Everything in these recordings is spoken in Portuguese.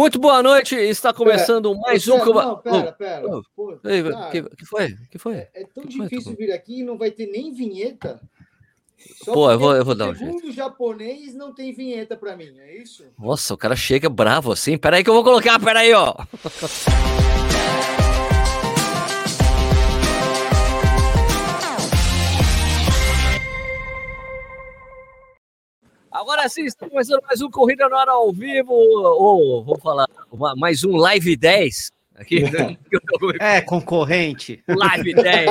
Muito boa noite, está começando pera, mais um. Pera, não, pera, pera. Oh, que, que, foi? que foi? É, é tão que difícil foi? vir aqui e não vai ter nem vinheta. Só Pô, eu vou, eu vou dar um jeito. Segundo japonês não tem vinheta para mim, é isso? Nossa, o cara chega bravo assim. Peraí que eu vou colocar, peraí, ó. Agora sim, está começando mais um Corrida no Ar ao vivo, ou vamos falar, mais um Live 10. Aqui. É, concorrente. Live 10.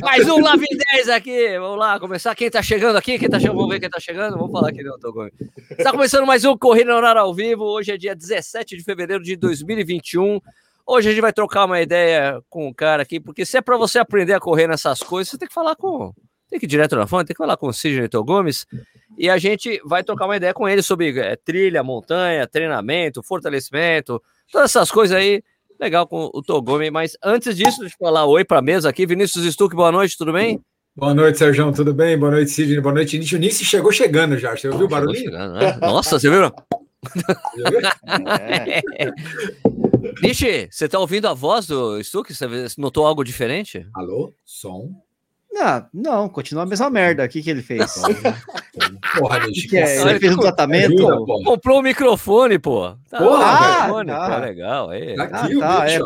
Mais um Live 10 aqui. Vamos lá, começar. Quem está chegando aqui? Quem está chegando? Vamos ver quem está chegando. Vamos falar aqui, não, Togo. Está começando mais um Corrida no Ar ao vivo. Hoje é dia 17 de fevereiro de 2021. Hoje a gente vai trocar uma ideia com o cara aqui, porque se é para você aprender a correr nessas coisas, você tem que falar com. Tem que ir direto na fonte, tem que falar com o Sidney Gomes e a gente vai trocar uma ideia com ele sobre é, trilha, montanha, treinamento, fortalecimento, todas essas coisas aí. Legal com o Togumi, mas antes disso, deixa eu falar oi para a mesa aqui. Vinícius Stuck, boa noite, tudo bem? Boa noite, Sérgio, tudo bem? Boa noite, Sidney, boa noite, Nietzsche. Nice chegou chegando já, você ouviu o barulho? Chegando, né? Nossa, você viu? é. Nietzsche, você está ouvindo a voz do Stuck? Você notou algo diferente? Alô? Som? Não, não, continua a mesma merda. O que, que ele fez? Porra, que que é? Ele fez um tratamento? Comprou o um microfone, pô. Tá, Porra, ah, microfone, tá. tá legal. Aí. Tá aqui, ah, tá, é.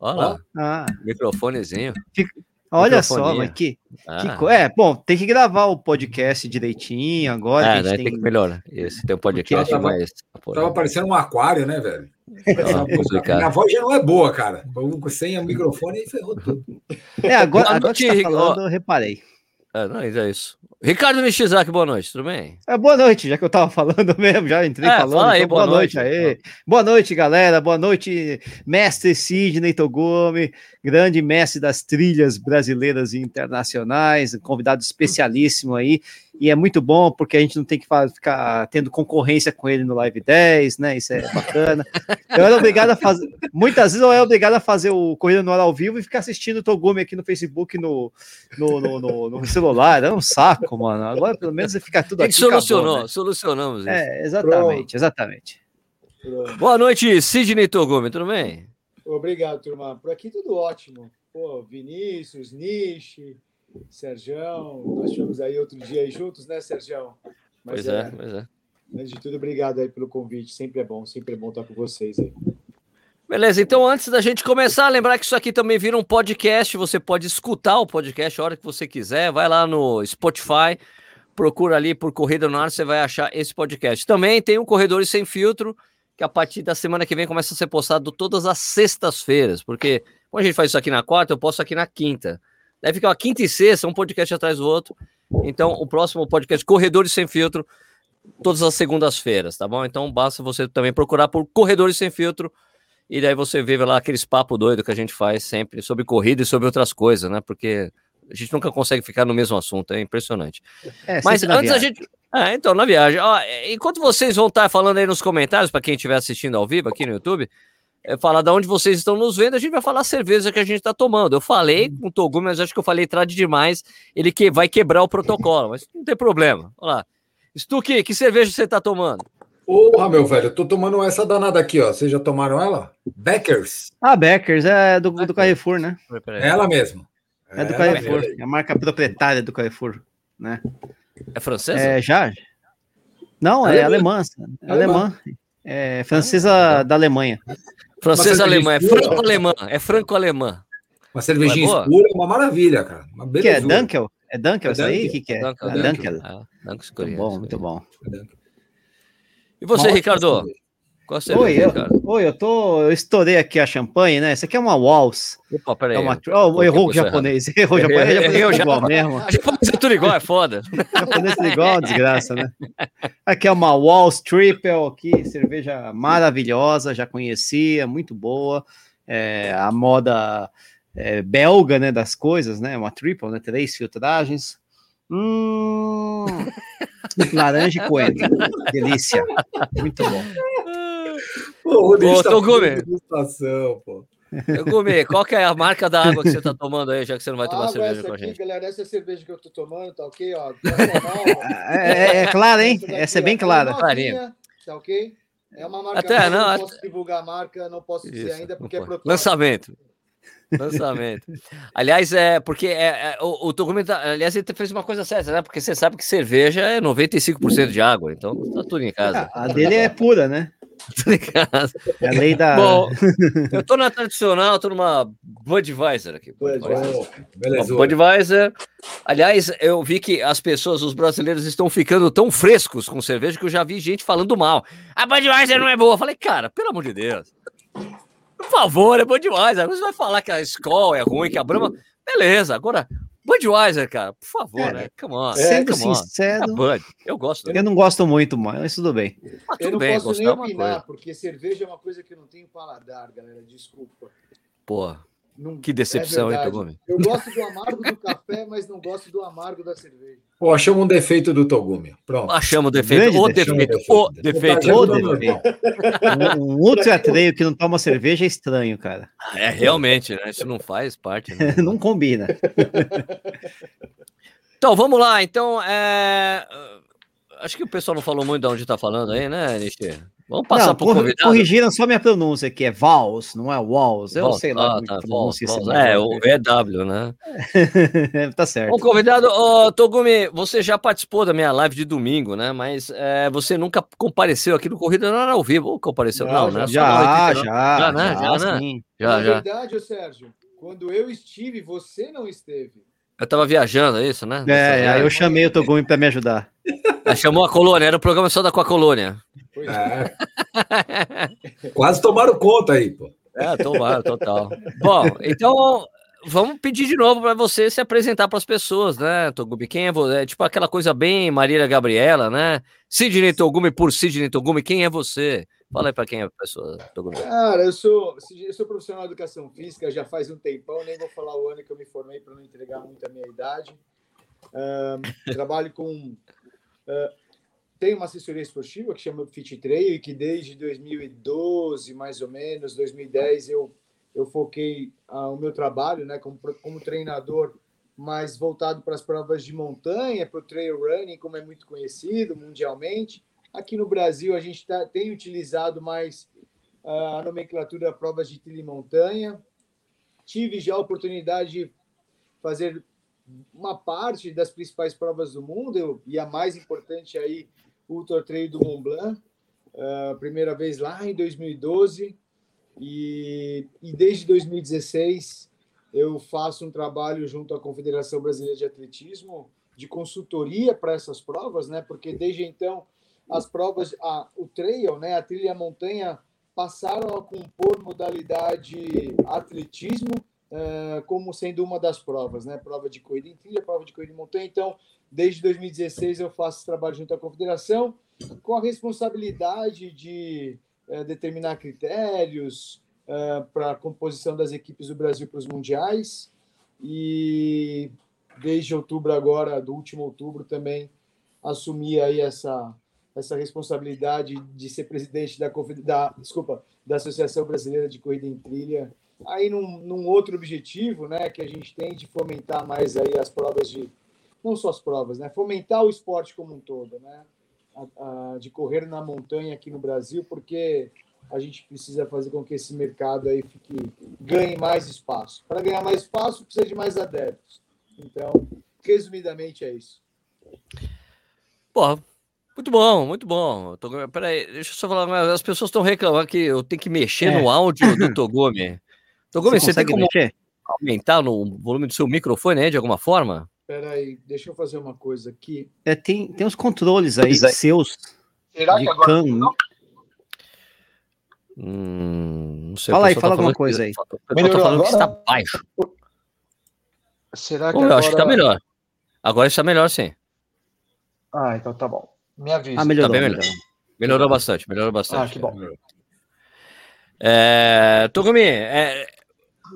Olha lá. Ah. Microfonezinho. Fica... Olha só, mas que, ah. que. É, bom, tem que gravar o podcast direitinho agora. É, né, tem... tem que melhorar. Esse tem um podcast tava, mais. Tava parecendo um aquário, né, velho? Não, minha voz já não é boa, cara. Sem o microfone ferrou tudo. É, agora, agora que você tá falando, eu reparei. É, não, é isso. Ricardo Nishizaki, boa noite, tudo bem? É, boa noite, já que eu tava falando mesmo, já entrei é, falando. Fala aí, então, boa, boa, noite, aí. Boa noite, galera. Boa noite, mestre Sidney Togumi, grande mestre das trilhas brasileiras e internacionais, convidado especialíssimo aí. E é muito bom porque a gente não tem que ficar tendo concorrência com ele no Live 10, né? Isso é bacana. Eu era obrigado a fazer. Muitas vezes eu era obrigado a fazer o Corrida no Ar ao vivo e ficar assistindo o Togumi aqui no Facebook no, no, no, no, no celular. Era um saco, mano. Agora pelo menos fica tudo aqui. Solucionou, acabou, né? solucionamos isso. É, exatamente, Pronto. exatamente. Pronto. Boa noite, Sidney Togumi, tudo bem? Obrigado, turma. Por aqui tudo ótimo. Pô, Vinícius, Nishi. Sergião, nós tivemos aí outro dia aí juntos, né, Sergião? Mas pois é, é, pois é. Antes de tudo, obrigado aí pelo convite. Sempre é bom, sempre é bom estar com vocês aí. Beleza, então antes da gente começar, lembrar que isso aqui também vira um podcast. Você pode escutar o podcast a hora que você quiser. Vai lá no Spotify, procura ali por Corrida no Ar, você vai achar esse podcast. Também tem um Corredores Sem Filtro, que a partir da semana que vem começa a ser postado todas as sextas-feiras, porque quando a gente faz isso aqui na quarta, eu posto aqui na quinta. Deve ficar uma quinta e sexta, um podcast atrás do outro. Então, o próximo podcast, Corredores Sem Filtro, todas as segundas-feiras, tá bom? Então, basta você também procurar por Corredores Sem Filtro. E daí você vê lá aqueles papo doido que a gente faz sempre sobre corrida e sobre outras coisas, né? Porque a gente nunca consegue ficar no mesmo assunto, é impressionante. É, Mas antes a gente. Ah, então, na viagem. Ó, enquanto vocês vão estar falando aí nos comentários, para quem estiver assistindo ao vivo aqui no YouTube, falar de onde vocês estão nos vendo, a gente vai falar a cerveja que a gente está tomando. Eu falei com o Togumi, mas acho que eu falei tarde demais, ele que vai quebrar o protocolo, mas não tem problema. Olha lá. Stuque, que cerveja você está tomando? Porra, meu velho, eu tô tomando essa danada aqui, ó. Vocês já tomaram ela? Beckers. Ah, Beckers, é do, do Carrefour, né? Ela mesmo. É do Carrefour, é a marca proprietária do Carrefour, né? É francesa? É, já? Não, é, é alemã. É alemã. É francesa da Alemanha. Francesa alemã, é franco-alemã, é franco-alemã. Uma cervejinha é escura é uma maravilha, cara. Uma que é Dunkel? É Dunkel é isso aí? O que, que é? Dunkel. É Dunkel. Ah, Dunkel muito bom, muito bom. E você, Ricardo? Qual cerveja, oi, eu, oi, eu tô. Eu estourei aqui a champanhe, né? Isso aqui é uma Waltz. Opa, peraí. É uma, oh, errou o japonês. Errou o japonês. Errei, errei, igual mesmo. A japonês é tudo igual, é foda. O japonês é tudo igual, desgraça, né? Aqui é uma Waltz Triple, aqui, cerveja maravilhosa, já conhecia, muito boa. É, a moda é, belga, né, das coisas, né? Uma triple, né? Três filtragens. Hum, laranja e coentro. Delícia. Muito bom. Pô, Ô, Togumi. Pô. Gumi, qual que é a marca da água que você está tomando aí, já que você não vai tomar ah, cerveja com a gente? Galera, essa é a cerveja que eu estou tomando, tá ok? Ó, é, é, é clara, hein? Essa, essa é bem clara. Clarinha. Tá ok? É uma marca Até, não, não posso divulgar a marca, não posso dizer Isso, ainda porque é protótipo. Lançamento. Lançamento. aliás, é porque é, é o, o documento, aliás, ele fez uma coisa certa, né? Porque você sabe que cerveja é 95% de água, então tá tudo em casa. A dele é pura, né? tudo em casa. É a lei da. Bom, eu tô na tradicional, tô numa Budweiser aqui. Budweiser. Beleza. Budweiser. Aliás, eu vi que as pessoas, os brasileiros, estão ficando tão frescos com cerveja que eu já vi gente falando mal. A Budweiser não é boa. Eu falei, cara, pelo amor de Deus. Por favor, é bom demais. Você vai falar que a Skol é ruim, que a Brahma. Beleza, agora Budweiser, cara, por favor, é, né? Come on. Sendo come sincero, on. Bud. eu gosto. Eu não gosto muito, mas tudo bem. Mas tudo eu não bem, posso nem opinar, porque cerveja é uma coisa que eu não tenho paladar, galera. Desculpa. Pô, não, que decepção, é hein, Togumi? Eu gosto do amargo do café, mas não gosto do amargo da cerveja. Pô, achamos um defeito do Togumi. Pronto. Achamos o defeito. O defeito. O defeito. O defeito. Um ultra treio que não toma cerveja é estranho, cara. É, realmente, né? Isso não faz parte. Né? não combina. então, vamos lá. Então, é... acho que o pessoal não falou muito de onde está falando aí, né, Nishi? Vamos passar para o convidado. Corrigiram só minha pronúncia, que é Vals, não é Walls. Eu sei lá. Ah, tá, Vals, Vals, é, o EW, né? tá certo. Bom, convidado, oh, Togumi, você já participou da minha live de domingo, né? Mas é, você nunca compareceu aqui no Corrida, não era ao vivo, ou compareceu? Não, não né? Já, já, já, já, né? Já, já, né? já, Na já. verdade, Sérgio, quando eu estive, você não esteve. Eu tava viajando, é isso, né? É, aí eu chamei o Togumi para me ajudar. chamou a colônia, era o programa só da com a colônia. É. Quase tomaram conta aí, pô. É, tomaram, total. Bom, então vamos pedir de novo para você se apresentar para as pessoas, né, Togumi? Quem é você? É tipo aquela coisa bem Marília Gabriela, né? Sidney Togumi por Sidney Togumi, quem é você? Fala aí para quem é a pessoa, Togumi. Cara, eu sou, eu sou profissional de educação física já faz um tempão, nem vou falar o ano que eu me formei para não entregar muito a minha idade. trabalho com. Uh, tenho uma assessoria esportiva que chama Fit Trail e que desde 2012, mais ou menos, 2010, eu, eu foquei uh, o meu trabalho né, como, como treinador mais voltado para as provas de montanha, para o trail running, como é muito conhecido mundialmente. Aqui no Brasil, a gente tá, tem utilizado mais uh, a nomenclatura provas de trilha e montanha. Tive já a oportunidade de fazer uma parte das principais provas do mundo, e a mais importante aí, Ultra Trail do Mont Blanc, uh, primeira vez lá em 2012, e, e desde 2016 eu faço um trabalho junto à Confederação Brasileira de Atletismo de consultoria para essas provas, né? Porque desde então as provas, a, o trail, né, a trilha a montanha, passaram a compor modalidade atletismo uh, como sendo uma das provas, né? Prova de corrida em trilha, prova de corrida em montanha. Então, desde 2016 eu faço trabalho junto à confederação com a responsabilidade de uh, determinar critérios uh, para a composição das equipes do Brasil para os mundiais. E desde outubro agora, do último outubro também assumi aí essa essa responsabilidade de ser presidente da, da, desculpa, da Associação Brasileira de Corrida em Trilha, aí num, num, outro objetivo, né, que a gente tem de fomentar mais aí as provas de, não só as provas, né, fomentar o esporte como um todo, né, a, a, de correr na montanha aqui no Brasil, porque a gente precisa fazer com que esse mercado aí fique, ganhe mais espaço. Para ganhar mais espaço, precisa de mais adeptos. Então, resumidamente é isso. Porra, muito bom, muito bom. Tô... Peraí, deixa eu só falar, as pessoas estão reclamando que eu tenho que mexer é. no áudio do Togumi. Togumi, você, você tem como mexer? aumentar no volume do seu microfone aí, de alguma forma? Peraí, deixa eu fazer uma coisa aqui. É, tem, tem uns controles aí seus. Será que agora não? Hum, não sei, fala aí, fala alguma coisa aí. Eu tô falando agora? que está baixo. Será que Pô, agora... Eu acho que está melhor. Agora está melhor, sim. Ah, então tá bom. Me avisa. Ah, melhorou, tá melhorou. melhorou. melhorou bastante, melhorou bastante. Ah, que bom. É, Togumi, é,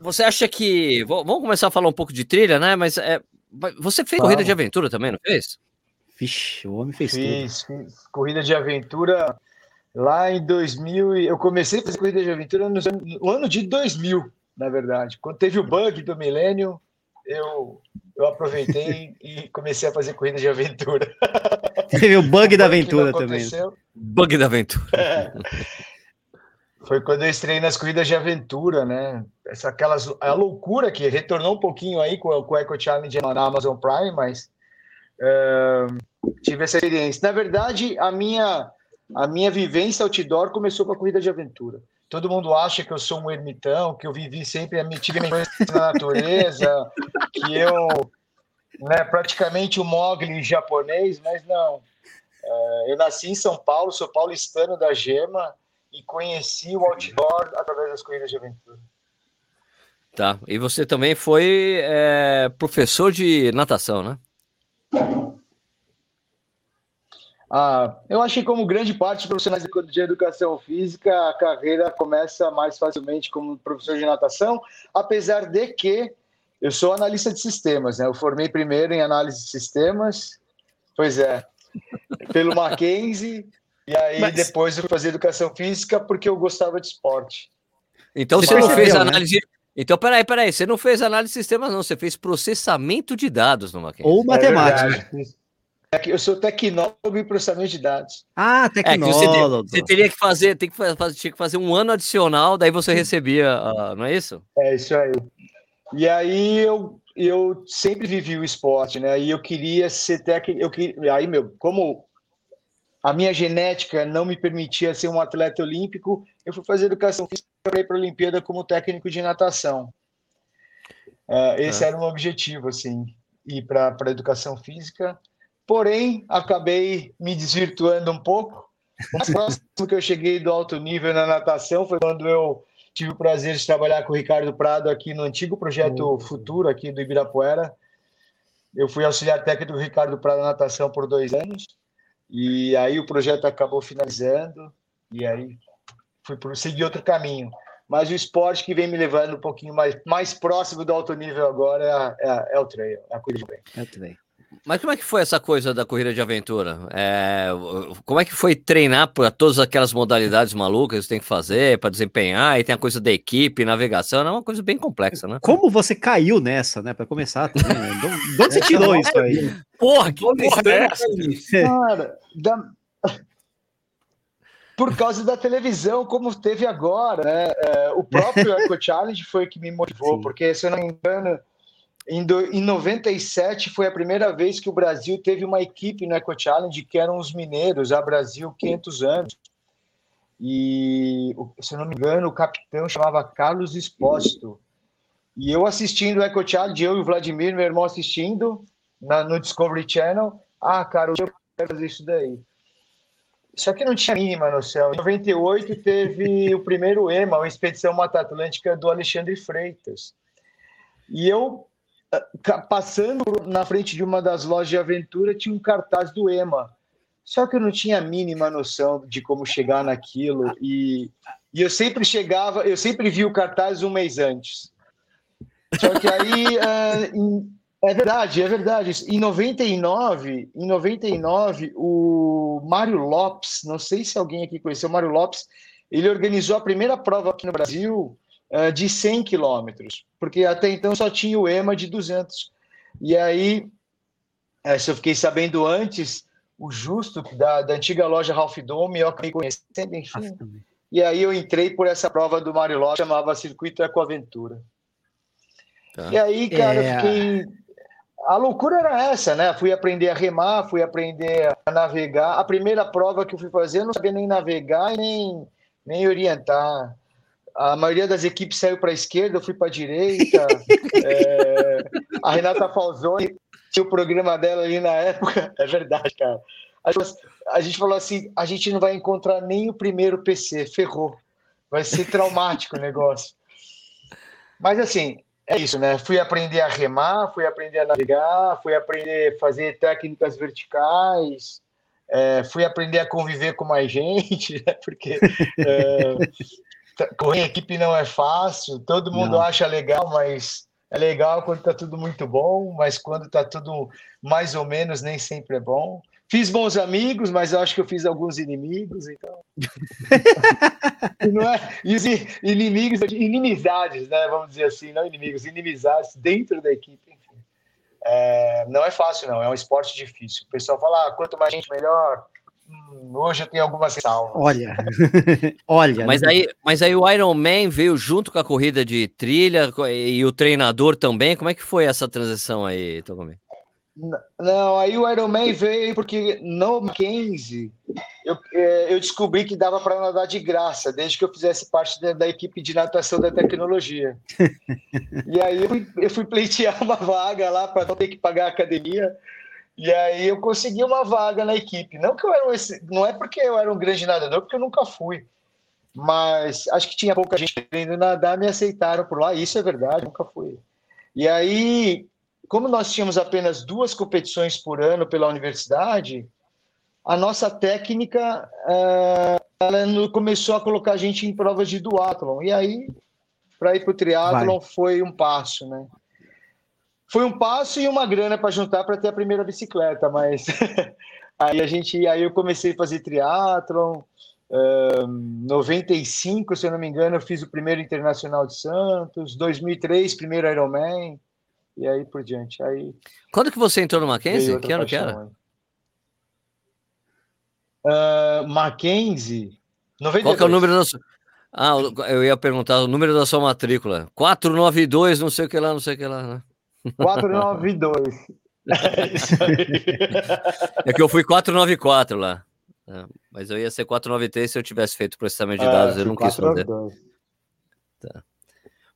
você acha que. Vamos começar a falar um pouco de trilha, né? Mas é, você fez corrida de aventura também, não fez? Vixe, o homem fez fiz, tudo. Fiz corrida de aventura lá em 2000. Eu comecei a fazer corrida de aventura no, no ano de 2000, na verdade. Quando teve o bug do milênio, eu, eu aproveitei e comecei a fazer corrida de aventura. Teve o bug da aventura também. Bug da aventura. É. Foi quando eu estreiei nas corridas de aventura, né? Essa, aquelas, a loucura que retornou um pouquinho aí com, com o Eco Challenge na Amazon Prime, mas uh, tive essa experiência. Na verdade, a minha, a minha vivência outdoor começou com a corrida de aventura. Todo mundo acha que eu sou um ermitão, que eu vivi sempre, tive minha na natureza, que eu, né, praticamente o um Mogli japonês, mas não. Uh, eu nasci em São Paulo, sou paulistano da Gema, e conheci o outdoor através das corridas de aventura. Tá. E você também foi é, professor de natação, né? Ah, eu acho que como grande parte dos profissionais de educação física, a carreira começa mais facilmente como professor de natação, apesar de que eu sou analista de sistemas, né? Eu formei primeiro em análise de sistemas, pois é, pelo Mackenzie, e aí Mas... depois eu fui fazer educação física porque eu gostava de esporte. Então você, não fez né? análise. Né? Então, peraí, peraí, você não fez análise de sistemas, não, você fez processamento de dados no Mackenzie. Ou matemática. É, que eu sou tecnólogo em processamento de dados. Ah, tecnólogo. É você, você, teria que fazer, tem que fazer, tinha que fazer um ano adicional, daí você recebia, uh, não é isso? É isso aí. E aí eu, eu sempre vivi o esporte, né? E eu queria ser técnico, eu queria, aí meu, como a minha genética não me permitia ser um atleta olímpico, eu fui fazer educação física para ir para a Olimpíada como técnico de natação. Uh, esse ah. era meu objetivo, assim, ir para a educação física. Porém, acabei me desvirtuando um pouco. O mais próximo que eu cheguei do alto nível na natação foi quando eu tive o prazer de trabalhar com o Ricardo Prado aqui no antigo projeto uhum. Futuro, aqui do Ibirapuera. Eu fui auxiliar técnico do Ricardo Prado na natação por dois anos. E aí o projeto acabou finalizando, e aí fui seguir outro caminho. Mas o esporte que vem me levando um pouquinho mais, mais próximo do alto nível agora é, é, é o trail, é a corrida de bem. É o trail. Mas como é que foi essa coisa da corrida de aventura? É, como é que foi treinar para todas aquelas modalidades malucas que você tem que fazer para desempenhar? E tem a coisa da equipe, navegação, é uma coisa bem complexa, né? Como você caiu nessa, né? Para começar também. Né? De onde você tirou isso aí? Porra, que porra é essa? Cara, da... por causa da televisão, como teve agora, né? É, o próprio Eco Challenge foi que me motivou, Sim. porque se eu não me engano em, do, em 97 foi a primeira vez que o Brasil teve uma equipe no Eco Challenge que eram os mineiros, a Brasil 500 anos. E, se não me engano, o capitão chamava Carlos Espósito. E eu assistindo o Eco Challenge, eu e o Vladimir, meu irmão, assistindo na, no Discovery Channel. Ah, cara, eu quero fazer isso daí. Só que não tinha mínima noção. Em 98 teve o primeiro EMA, a Expedição Mata Atlântica do Alexandre Freitas. E eu passando na frente de uma das lojas de aventura, tinha um cartaz do EMA. Só que eu não tinha a mínima noção de como chegar naquilo. E, e eu sempre chegava, eu sempre vi o cartaz um mês antes. Só que aí. é, é verdade, é verdade. Em 99, em 99, o Mário Lopes, não sei se alguém aqui conheceu o Mário Lopes, ele organizou a primeira prova aqui no Brasil uh, de 100 quilômetros, porque até então só tinha o EMA de 200. E aí, uh, se eu fiquei sabendo antes, o Justo, da, da antiga loja Ralph Dome, eu acabei conhecendo, enfim. E aí eu entrei por essa prova do Lopes, chamava Circuito Ecoaventura. Tá. E aí, cara, é... eu fiquei a loucura era essa, né? Fui aprender a remar, fui aprender a navegar. A primeira prova que eu fui fazer, eu não sabia nem navegar nem, nem orientar a maioria das equipes saiu para a esquerda, eu fui para a direita. é, a Renata Falzoni tinha o programa dela ali na época. É verdade, cara. A gente falou assim: a gente não vai encontrar nem o primeiro PC, ferrou. Vai ser traumático o negócio. Mas assim, é isso, né? Fui aprender a remar, fui aprender a navegar, fui aprender a fazer técnicas verticais, é, fui aprender a conviver com mais gente, né? porque é, correr em equipe não é fácil, todo mundo não. acha legal, mas é legal quando tá tudo muito bom, mas quando tá tudo mais ou menos, nem sempre é bom. Fiz bons amigos, mas eu acho que eu fiz alguns inimigos, então. não é? E os inimigos, inimizades, né? Vamos dizer assim, não inimigos, inimizades dentro da equipe, enfim. É, não é fácil, não. É um esporte difícil. O pessoal fala, ah, quanto mais gente, melhor. Hum, hoje eu tenho algumas salvas. Olha, olha. Mas né? aí, mas aí o Iron Man veio junto com a corrida de trilha e o treinador também. Como é que foi essa transição aí, Togumi? Não, aí o Ironman veio porque no Mackenzie eu, é, eu descobri que dava para nadar de graça, desde que eu fizesse parte da, da equipe de natação da tecnologia. e aí eu fui, eu fui pleitear uma vaga lá para não ter que pagar a academia. E aí eu consegui uma vaga na equipe. Não que eu era esse, não é porque eu era um grande nadador, porque eu nunca fui. Mas acho que tinha pouca gente querendo nadar, me aceitaram por lá. Isso é verdade, nunca fui. E aí como nós tínhamos apenas duas competições por ano pela universidade, a nossa técnica uh, ela começou a colocar a gente em provas de duatlon. E aí, para ir para o triatlon, foi um passo, né? Foi um passo e uma grana para juntar para ter a primeira bicicleta, mas aí a gente, aí eu comecei a fazer triatlon. Uh, 95, se eu não me engano, eu fiz o primeiro internacional de Santos. 2003, primeiro Ironman e aí por diante. Aí, Quando que você entrou no Mackenzie? Que ano que era? Uh, Mackenzie, 92. Qual que é o número da sua... Ah, eu ia perguntar o número da sua matrícula. 492, não sei o que lá, não sei o que lá, né? 492. é que eu fui 494 lá. É, mas eu ia ser 493 se eu tivesse feito processamento de dados. É, eu não quis fazer. Tá.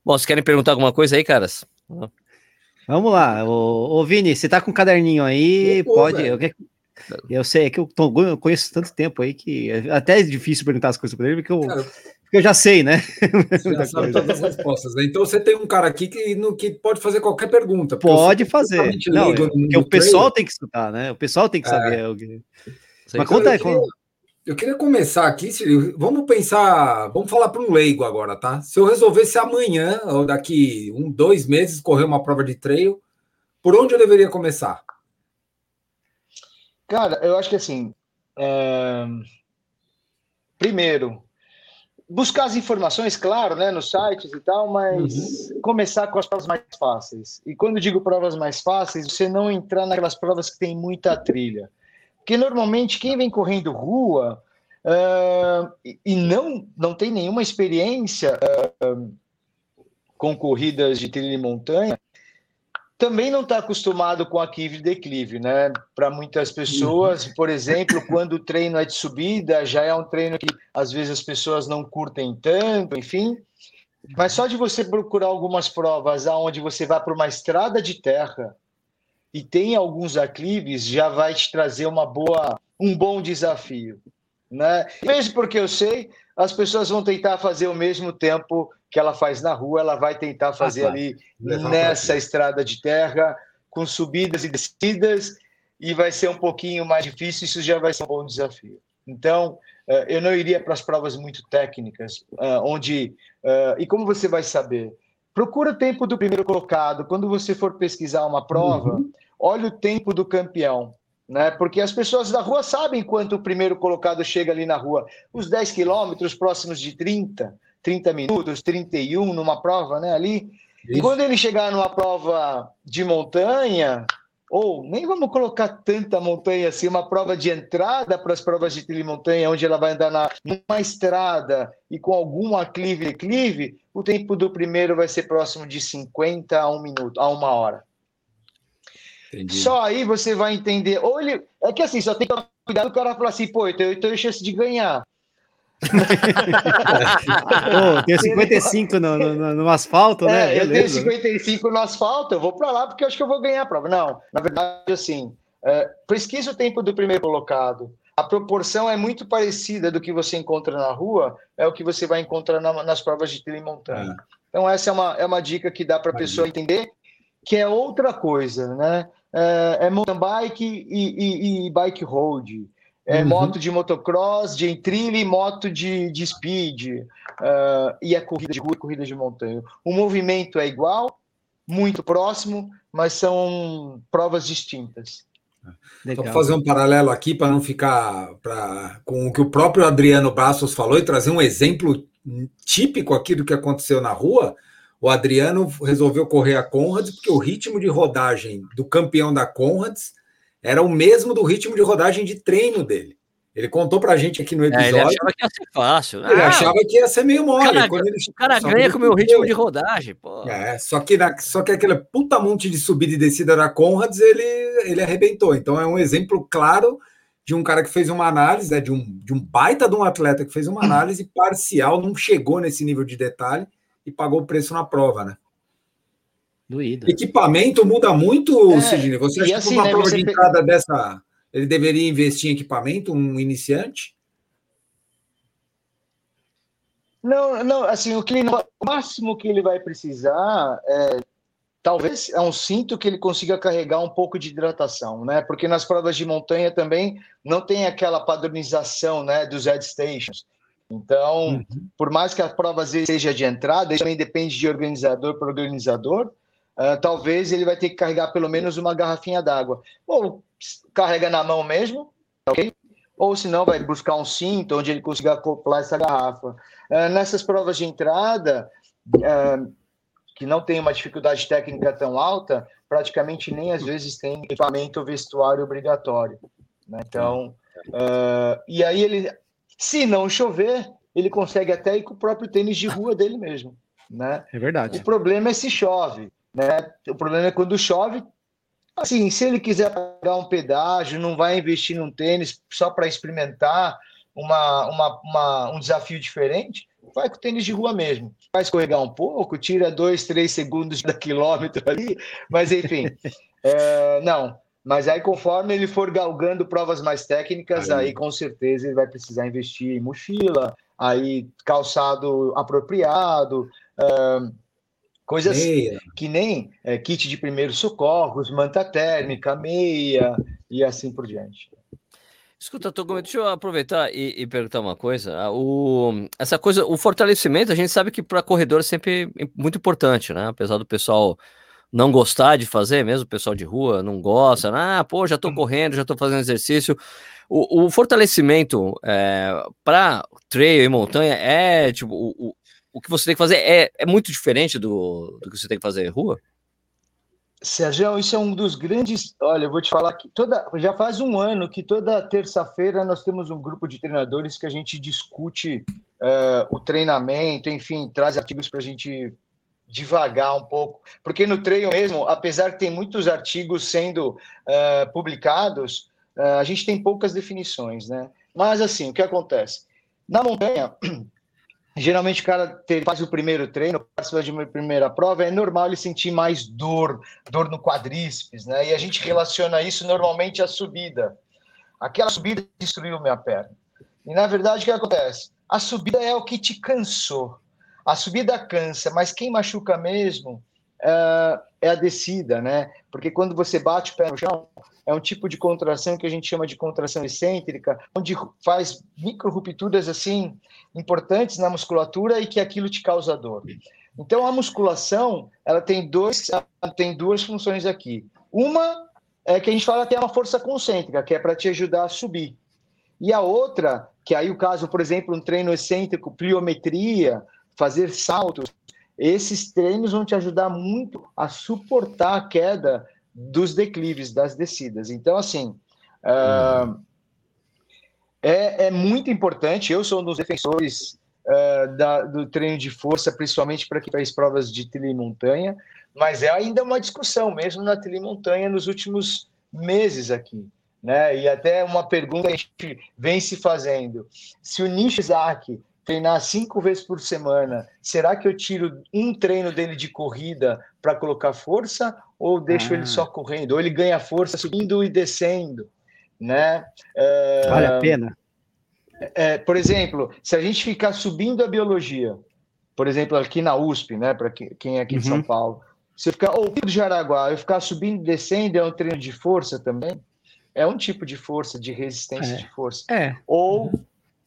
Bom, vocês querem perguntar alguma coisa aí, caras? Vamos lá, ô, ô Vini, você tá com um caderninho aí, Pô, pode. Eu, eu, sei, é que eu, tô, eu, conheço tanto tempo aí que é até é difícil perguntar as coisas para ele, porque eu, cara, porque eu já sei, né? Já sabe todas as respostas. Né? Então você tem um cara aqui que, no, que pode fazer qualquer pergunta. Pode fazer. Não, no, no o pessoal tem que escutar, né? O pessoal tem que saber. É. Mas conta aí. Eu queria começar aqui, vamos pensar, vamos falar para um leigo agora, tá? Se eu resolvesse amanhã, ou daqui um, dois meses, correr uma prova de trail, por onde eu deveria começar? Cara, eu acho que assim, é... primeiro, buscar as informações, claro, né, nos sites e tal, mas uhum. começar com as provas mais fáceis. E quando digo provas mais fáceis, você não entrar naquelas provas que tem muita trilha. Porque normalmente quem vem correndo rua uh, e não, não tem nenhuma experiência uh, com corridas de trilha e montanha, também não está acostumado com aquíve e declive, né? Para muitas pessoas, por exemplo, quando o treino é de subida, já é um treino que às vezes as pessoas não curtem tanto, enfim. Mas só de você procurar algumas provas aonde você vai para uma estrada de terra e tem alguns aclives, já vai te trazer uma boa, um bom desafio. Né? Mesmo porque eu sei, as pessoas vão tentar fazer o mesmo tempo que ela faz na rua, ela vai tentar ah, fazer ah, ali nessa estrada de terra, com subidas e descidas, e vai ser um pouquinho mais difícil, isso já vai ser um bom desafio. Então, eh, eu não iria para as provas muito técnicas, eh, onde. Eh, e como você vai saber? Procura o tempo do primeiro colocado. Quando você for pesquisar uma prova, uhum olha o tempo do campeão. Né? Porque as pessoas da rua sabem quanto o primeiro colocado chega ali na rua. Os 10 quilômetros próximos de 30, 30 minutos, 31 numa prova né, ali. Isso. E quando ele chegar numa prova de montanha, ou nem vamos colocar tanta montanha assim, uma prova de entrada para as provas de trilha montanha, onde ela vai andar na, numa estrada e com algum aclive declive, o tempo do primeiro vai ser próximo de 50 a um minuto, a uma hora. Entendi. Só aí você vai entender. Ou ele. É que assim, só tem que cuidado o cara falar assim, pô, eu tenho, eu tenho chance de ganhar. Pô, tenho 55 no, no, no asfalto, né? É, eu tenho 55 no asfalto, eu vou para lá porque eu acho que eu vou ganhar a prova. Não, na verdade, assim, é, pesquisa o tempo do primeiro colocado. A proporção é muito parecida do que você encontra na rua, é o que você vai encontrar na, nas provas de trilha e montanha. É. Então, essa é uma, é uma dica que dá para a pessoa entender que é outra coisa, né? é, é mountain bike e, e, e, bike road. É uhum. moto de motocross, de trilha e moto de, de speed. Uh, e é corrida de rua e corrida de montanha. O movimento é igual, muito próximo, mas são provas distintas. Legal. Só fazer um paralelo aqui para não ficar pra, com o que o próprio Adriano Bastos falou e trazer um exemplo típico aqui do que aconteceu na rua. o Adriano resolveu correr a Conrads porque o ritmo de rodagem do campeão da Conrads era o mesmo do ritmo de rodagem de treino dele. Ele contou pra gente aqui no episódio. É, ele achava que ia ser fácil. Ele ah, achava que ia ser meio mole. O cara, ele... o cara ganha com o meu ritmo de rodagem, pô. É, só que, na, só que aquele puta monte de subida e descida da Conrads, ele, ele arrebentou. Então é um exemplo claro de um cara que fez uma análise, né, de, um, de um baita de um atleta que fez uma análise parcial, não chegou nesse nível de detalhe e pagou o preço na prova, né? Doído. Equipamento muda muito, é, Sidney. Você acha assim, que uma né, prova de entrada dessa ele deveria investir em equipamento, um iniciante? Não, não, assim, o, que ele, o máximo que ele vai precisar é talvez é um cinto que ele consiga carregar um pouco de hidratação, né? Porque nas provas de montanha também não tem aquela padronização, né, dos head stations. Então, uhum. por mais que a prova seja de entrada, isso também depende de organizador para organizador. Uh, talvez ele vai ter que carregar pelo menos uma garrafinha d'água. Ou carrega na mão mesmo, ok? Ou se não, vai buscar um cinto onde ele consiga acoplar essa garrafa. Uh, nessas provas de entrada, uh, que não tem uma dificuldade técnica tão alta, praticamente nem às vezes tem equipamento vestuário obrigatório. Né? Então, e aí ele, se não chover, ele consegue até ir com o próprio tênis de rua dele mesmo. Né? É verdade. O problema é se chove. Né? O problema é quando chove. Assim, se ele quiser pagar um pedágio, não vai investir num tênis só para experimentar uma, uma, uma, um desafio diferente, vai com tênis de rua mesmo. Vai escorregar um pouco, tira dois, três segundos da quilômetro ali, mas enfim. é, não, mas aí, conforme ele for galgando provas mais técnicas, aí. aí. com certeza ele vai precisar investir em mochila, aí calçado apropriado, uh, Coisas meia. que nem é, kit de primeiros socorros, manta térmica, meia e assim por diante. Escuta, Togumi, deixa eu aproveitar e, e, perguntar uma coisa. Ah, o, essa coisa, o fortalecimento, a gente sabe que para corredor é sempre muito importante, né? Apesar do pessoal não gostar de fazer, mesmo o pessoal de rua não gosta, né? ah, pô, já estou correndo, já estou fazendo exercício. O, o fortalecimento é, para trail e montanha é tipo o, o que você tem que fazer é, é muito diferente do, do que você tem que fazer rua? Sérgio, isso é um dos grandes. Olha, eu vou te falar que toda já faz um ano que toda terça-feira nós temos um grupo de treinadores que a gente discute uh, o treinamento, enfim, traz artigos para a gente devagar um pouco, porque no treino mesmo, apesar que tem muitos artigos sendo uh, publicados, uh, a gente tem poucas definições, né? Mas assim, o que acontece? Na montanha, Geralmente o cara faz o primeiro treino, participa de uma primeira prova, é normal ele sentir mais dor, dor no quadríceps, né? E a gente relaciona isso normalmente à subida. Aquela subida destruiu minha perna. E na verdade o que acontece? A subida é o que te cansou. A subida cansa, mas quem machuca mesmo uh, é a descida, né? Porque quando você bate o pé no chão, é um tipo de contração que a gente chama de contração excêntrica, onde faz micro rupturas assim importantes na musculatura e que aquilo te causa dor. Então a musculação, ela tem dois, tem duas funções aqui. Uma é que a gente fala que é uma força concêntrica, que é para te ajudar a subir. E a outra, que aí o caso, por exemplo, um treino excêntrico, pliometria, fazer saltos, esses treinos vão te ajudar muito a suportar a queda dos declives, das descidas. Então, assim, uh, é, é, muito importante. Eu sou um dos defensores uh, da, do treino de força, principalmente para quem faz provas de trilha e montanha, mas é ainda uma discussão, mesmo na trilha e montanha, nos últimos meses aqui. Né? E até uma pergunta que a gente vem se fazendo: se o Nishizaki treinar cinco vezes por semana, será que eu tiro um treino dele de corrida para colocar força ou deixo ah. ele só correndo? Ou ele ganha força subindo e descendo, né? É, vale a pena. É, por exemplo, se a gente ficar subindo a biologia, por exemplo, aqui na USP, né, para quem é aqui uhum. de São. Paulo, se eu ficar ouvindo Jaraguá, eu ficar subindo e descendo é um treino de força também? É um tipo de força, de resistência é. de força. É. Ou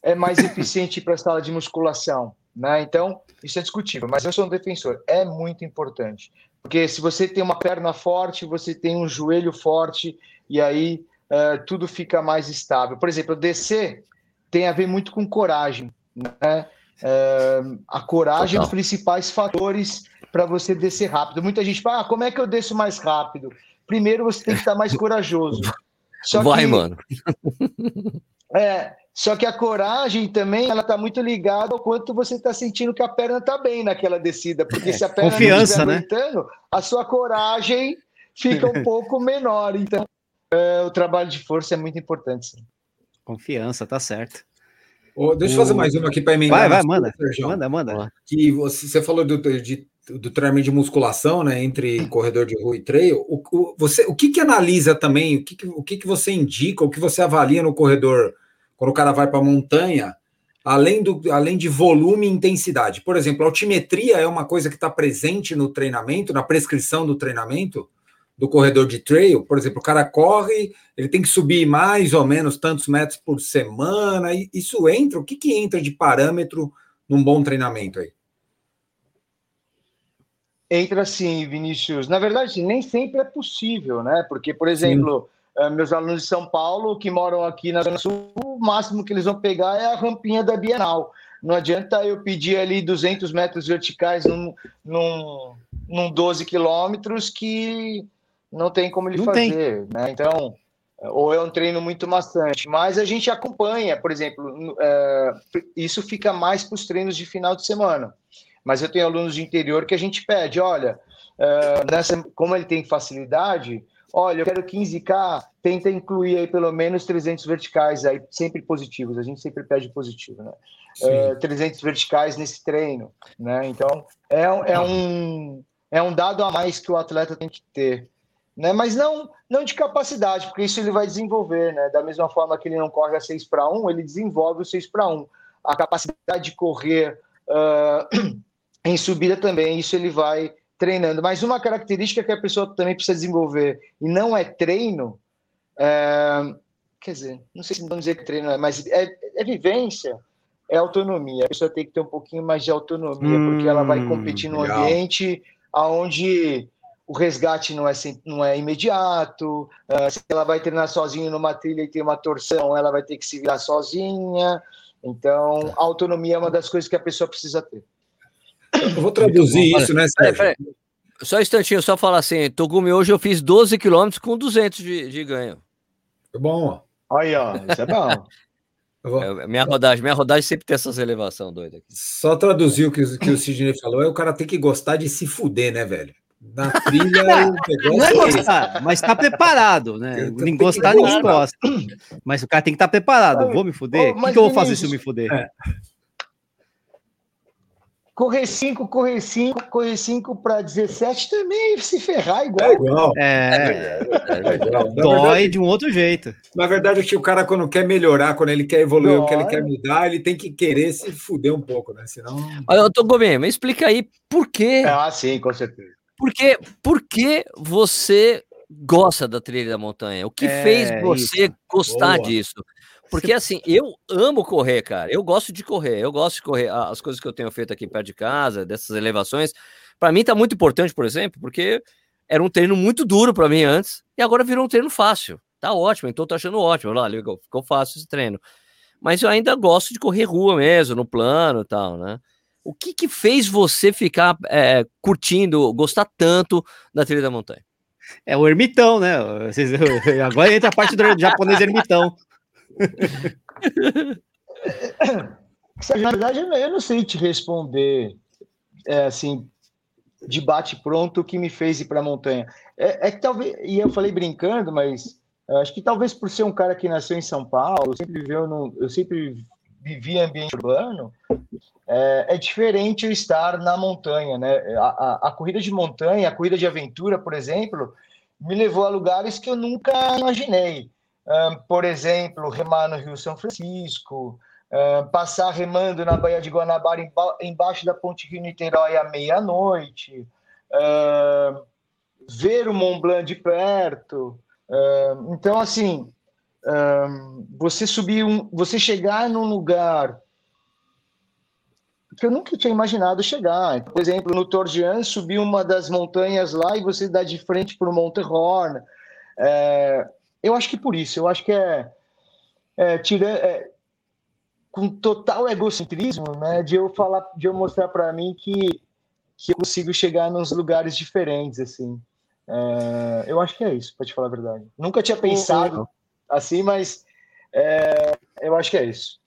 é mais eficiente para a sala de musculação. Né? Então, isso é discutível, mas eu sou um defensor, é muito importante. Porque se você tem uma perna forte, você tem um joelho forte, e aí uh, tudo fica mais estável. Por exemplo, descer tem a ver muito com coragem. Né? É, a coragem é um dos principais fatores para você descer rápido. Muita gente fala, ah, como é que eu desço mais rápido? Primeiro você tem que estar mais corajoso. Só Vai, que, mano. É, só que a coragem também, ela está muito ligada ao quanto você está sentindo que a perna está bem naquela descida, porque é, se a perna confiança, não estiver né? aguentando, a sua coragem fica um pouco menor. Então, é, o trabalho de força é muito importante. Sim. Confiança, tá certo. Oh, deixa eu fazer mais uma aqui para emendar. Vai, vai, manda. Manda, manda. Que você, você falou do, de, do treinamento de musculação, né, entre corredor de rua e trail. O, o, você, o que que analisa também, o que que, o que que você indica, o que você avalia no corredor quando o cara vai para a montanha, além, do, além de volume e intensidade? Por exemplo, a altimetria é uma coisa que está presente no treinamento, na prescrição do treinamento? do corredor de trail, por exemplo, o cara corre, ele tem que subir mais ou menos tantos metros por semana, e isso entra, o que, que entra de parâmetro num bom treinamento aí? Entra sim, Vinícius. Na verdade, nem sempre é possível, né? Porque, por exemplo, sim. Eh, meus alunos de São Paulo que moram aqui na Zona Sul, o máximo que eles vão pegar é a rampinha da Bienal. Não adianta eu pedir ali 200 metros verticais num, num, num 12 quilômetros que não tem como ele não fazer, né? Então, ou é um treino muito maçante, mas a gente acompanha, por exemplo, é, isso fica mais para os treinos de final de semana. Mas eu tenho alunos de interior que a gente pede, olha, é, nessa, como ele tem facilidade, olha, eu quero 15K, tenta incluir aí pelo menos 300 verticais aí, sempre positivos, a gente sempre pede positivo, né? É, 300 verticais nesse treino, né? Então, é, é, um, é um dado a mais que o atleta tem que ter né? Mas não, não de capacidade, porque isso ele vai desenvolver, né? Da mesma forma que ele não corre a 6 para 1, ele desenvolve o 6 para 1. A capacidade de correr uh, em subida também, isso ele vai treinando. Mas uma característica que a pessoa também precisa desenvolver, e não é treino, é, quer dizer, não sei se vamos dizer que treino é, mas é, é vivência, é autonomia. A pessoa tem que ter um pouquinho mais de autonomia, hum, porque ela vai hum, competir num legal. ambiente onde o resgate não é, não é imediato, uh, se ela vai treinar sozinha numa trilha e tem uma torção, ela vai ter que se virar sozinha. Então, a autonomia é uma das coisas que a pessoa precisa ter. Eu vou traduzir isso, né, Sérgio? Só um instantinho, só falar assim, Togumi, hoje eu fiz 12 quilômetros com 200 de, de ganho. É bom, ó. Aí, ó, isso é bom. É, minha rodagem, minha rodagem sempre tem essas elevação doida aqui. Só traduzir o que, que o Sidney falou, é o cara tem que gostar de se fuder, né, velho? Na trilha, não é gostar, mas tá preparado, né? Nem gostar, ninguém gosta. Mas o cara tem que estar tá preparado. Vou me fuder? O que, que, eu vou fazer se eu me fuder? É. Correr 5, correr 5, correr 5 para 17 também se ferrar igual. É igual. É, é, é Dói verdade, de um outro jeito. Na verdade, que o cara, quando quer melhorar, quando ele quer evoluir, o que ele quer mudar, ele tem que querer se fuder um pouco, né? Senão. Olha, eu tô comendo, me explica aí por quê. Ah, sim, com certeza. Porque, por que você gosta da trilha da montanha? O que é, fez você isso. gostar Boa. disso? Porque assim, eu amo correr, cara. Eu gosto de correr. Eu gosto de correr. As coisas que eu tenho feito aqui perto de casa, dessas elevações, para mim tá muito importante, por exemplo, porque era um treino muito duro para mim antes e agora virou um treino fácil. Tá ótimo, então tô achando ótimo. Lá, ficou fácil esse treino. Mas eu ainda gosto de correr rua mesmo, no plano e tal, né? O que que fez você ficar é, curtindo, gostar tanto da trilha da montanha? É o ermitão, né? Agora entra a parte do japonês ermitão. Na verdade, eu não sei te responder é, assim, de bate pronto o que me fez ir para a montanha. É, é, que talvez, e eu falei brincando, mas acho que talvez por ser um cara que nasceu em São Paulo, sempre viveu no, eu sempre vivi em ambiente urbano, é, é, diferente eu estar na montanha, né? A, a, a, corrida de montanha, a corrida de aventura, por exemplo, me levou a lugares que eu nunca imaginei. Por exemplo, remar no Rio São Francisco, passar remando na Baía de Guanabara embaixo da Ponte Rio Niterói à meia-noite, ver o Mont Blanc de perto. então, assim, você subir um, você chegar num lugar que eu nunca tinha imaginado chegar. Por exemplo, no Torjian, subir uma das montanhas lá e você dá de frente para o Monte Horn. É, eu acho que por isso, eu acho que é, é, tira, é com total egocentrismo, né? De eu falar, de eu mostrar para mim que, que eu consigo chegar nos lugares diferentes, assim. É, eu acho que é isso, para te falar a verdade. Nunca tinha pensado assim, mas é, eu acho que é isso.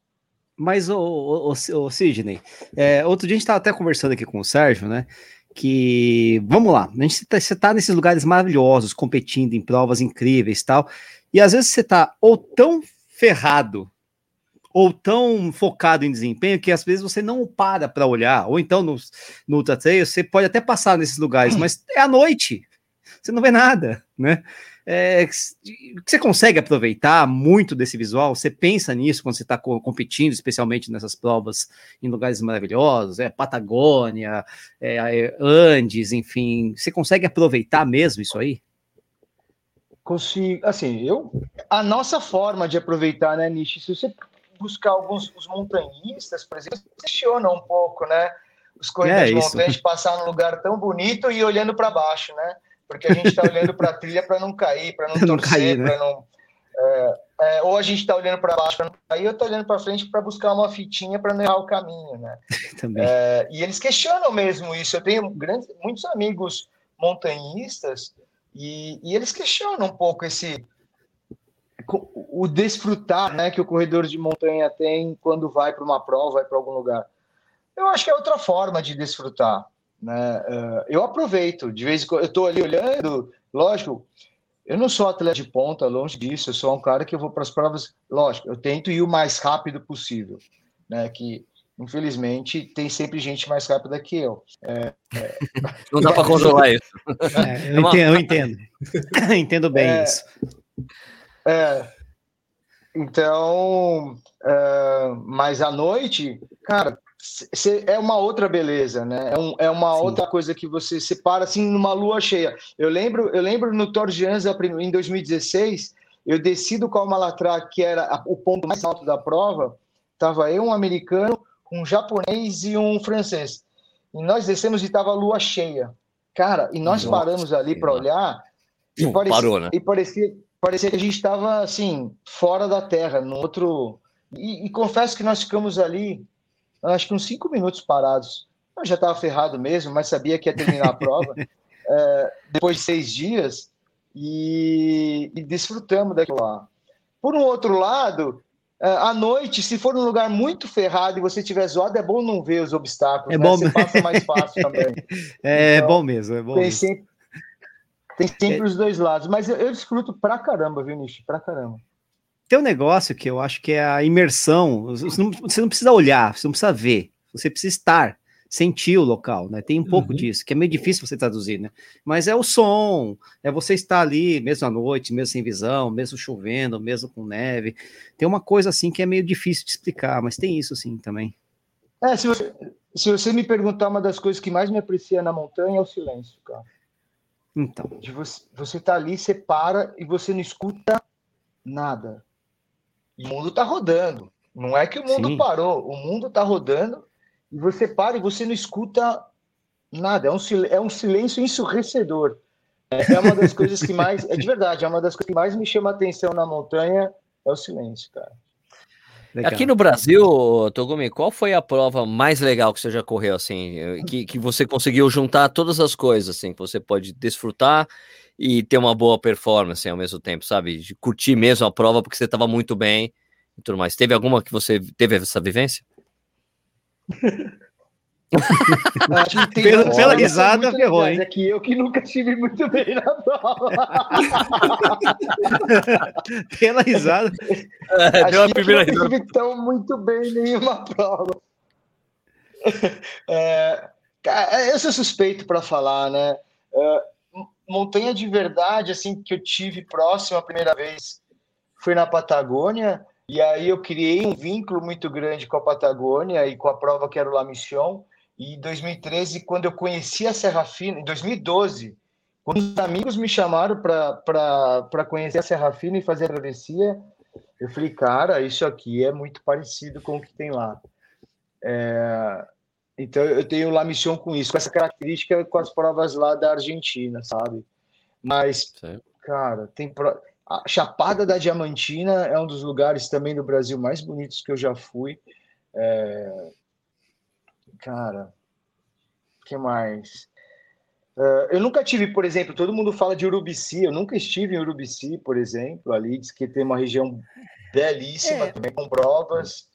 Mas, o, o, o, o Sidney, é, outro dia a gente estava até conversando aqui com o Sérgio, né? Que, vamos lá, a gente tá, você está nesses lugares maravilhosos, competindo em provas incríveis tal, e às vezes você está ou tão ferrado ou tão focado em desempenho que às vezes você não para para olhar, ou então no, no Ultra Trail você pode até passar nesses lugares, mas é à noite, você não vê nada, né? É, você consegue aproveitar muito desse visual? Você pensa nisso quando você está competindo, especialmente nessas provas em lugares maravilhosos, é Patagônia, é, Andes, enfim. Você consegue aproveitar mesmo isso aí? Consigo, assim, eu a nossa forma de aproveitar, né, Nishi? Se você buscar alguns os montanhistas, por exemplo, questiona um pouco, né? Os corredores é, de montanha de passar num lugar tão bonito e olhando para baixo, né? Porque a gente está olhando para a trilha para não cair, para não, não torcer, né? para não. É, é, ou a gente está olhando para baixo para não cair, eu estou olhando para frente para buscar uma fitinha para não errar o caminho, né? Também. É, e eles questionam mesmo isso. Eu tenho grandes, muitos amigos montanhistas e, e eles questionam um pouco esse o desfrutar né, que o corredor de montanha tem quando vai para uma prova, vai para algum lugar. Eu acho que é outra forma de desfrutar. Né? Uh, eu aproveito, de vez em quando eu estou ali olhando, lógico, eu não sou atleta de ponta, longe disso, eu sou um cara que eu vou para as provas, lógico, eu tento ir o mais rápido possível, né? Que infelizmente tem sempre gente mais rápida que eu. É, é... Não dá para controlar isso. É, eu, entendo, eu entendo, entendo bem é, isso. É, então, uh, mas à noite, cara, é uma outra beleza, né? É, um, é uma Sim. outra coisa que você separa assim numa lua cheia. Eu lembro, eu lembro no de Anza em 2016, eu desci do Calmalatra, que era o ponto mais alto da prova, tava eu, um americano, um japonês e um francês. E nós descemos e estava lua cheia. Cara, e nós Nossa, paramos ali para olhar e parecia, parou, né? e parecia, parecia que a gente estava assim, fora da terra, no outro. E, e confesso que nós ficamos ali acho que uns cinco minutos parados. Eu já estava ferrado mesmo, mas sabia que ia terminar a prova. é, depois de seis dias, e, e desfrutamos daquilo lá. Por um outro lado, é, à noite, se for um lugar muito ferrado e você tiver zoado, é bom não ver os obstáculos. É né? bom. Você passa mais fácil também. É, então, é bom mesmo, é bom. Tem mesmo. sempre, tem sempre é... os dois lados. Mas eu, eu desfruto pra caramba, viu, Nishi? Pra caramba. Tem um negócio que eu acho que é a imersão. Você não, você não precisa olhar, você não precisa ver, você precisa estar, sentir o local, né? Tem um pouco uhum. disso, que é meio difícil você traduzir, né? Mas é o som, é você estar ali, mesmo à noite, mesmo sem visão, mesmo chovendo, mesmo com neve. Tem uma coisa assim que é meio difícil de explicar, mas tem isso sim também. É, se você, se você me perguntar, uma das coisas que mais me aprecia na montanha é o silêncio, cara. Então. De você, você tá ali, você para e você não escuta nada. E o mundo está rodando. Não é que o mundo Sim. parou, o mundo está rodando e você para e você não escuta nada. É um, é um silêncio ensurrecedor. É, é uma das coisas que mais, é de verdade, é uma das coisas que mais me chama a atenção na montanha é o silêncio, cara. Legal. Aqui no Brasil, Togumi, qual foi a prova mais legal que você já correu, assim, que, que você conseguiu juntar todas as coisas, assim, que você pode desfrutar e ter uma boa performance ao mesmo tempo, sabe? De curtir mesmo a prova porque você estava muito bem e tudo mais. Teve alguma que você teve essa vivência? pela, pela risada, ferrou, hein? Aqui, eu que nunca estive muito bem na prova. pela risada. É, deu a primeira risada. Não estive tão muito bem em nenhuma prova. É, eu sou suspeito para falar, né? É, montanha de verdade, assim, que eu tive próximo a primeira vez foi na Patagônia, e aí eu criei um vínculo muito grande com a Patagônia e com a prova que era o La Mission. E em 2013, quando eu conheci a Serra Fina, em 2012, quando os amigos me chamaram para conhecer a Serra Fina e fazer a travessia, eu falei, cara, isso aqui é muito parecido com o que tem lá. É, então eu tenho lá missão com isso, com essa característica com as provas lá da Argentina, sabe? Mas, Sim. cara, tem pro... a Chapada da Diamantina é um dos lugares também do Brasil mais bonitos que eu já fui. É... Cara, o que mais? Uh, eu nunca tive, por exemplo, todo mundo fala de Urubici, eu nunca estive em Urubici, por exemplo, ali diz que tem uma região belíssima, é. também com provas.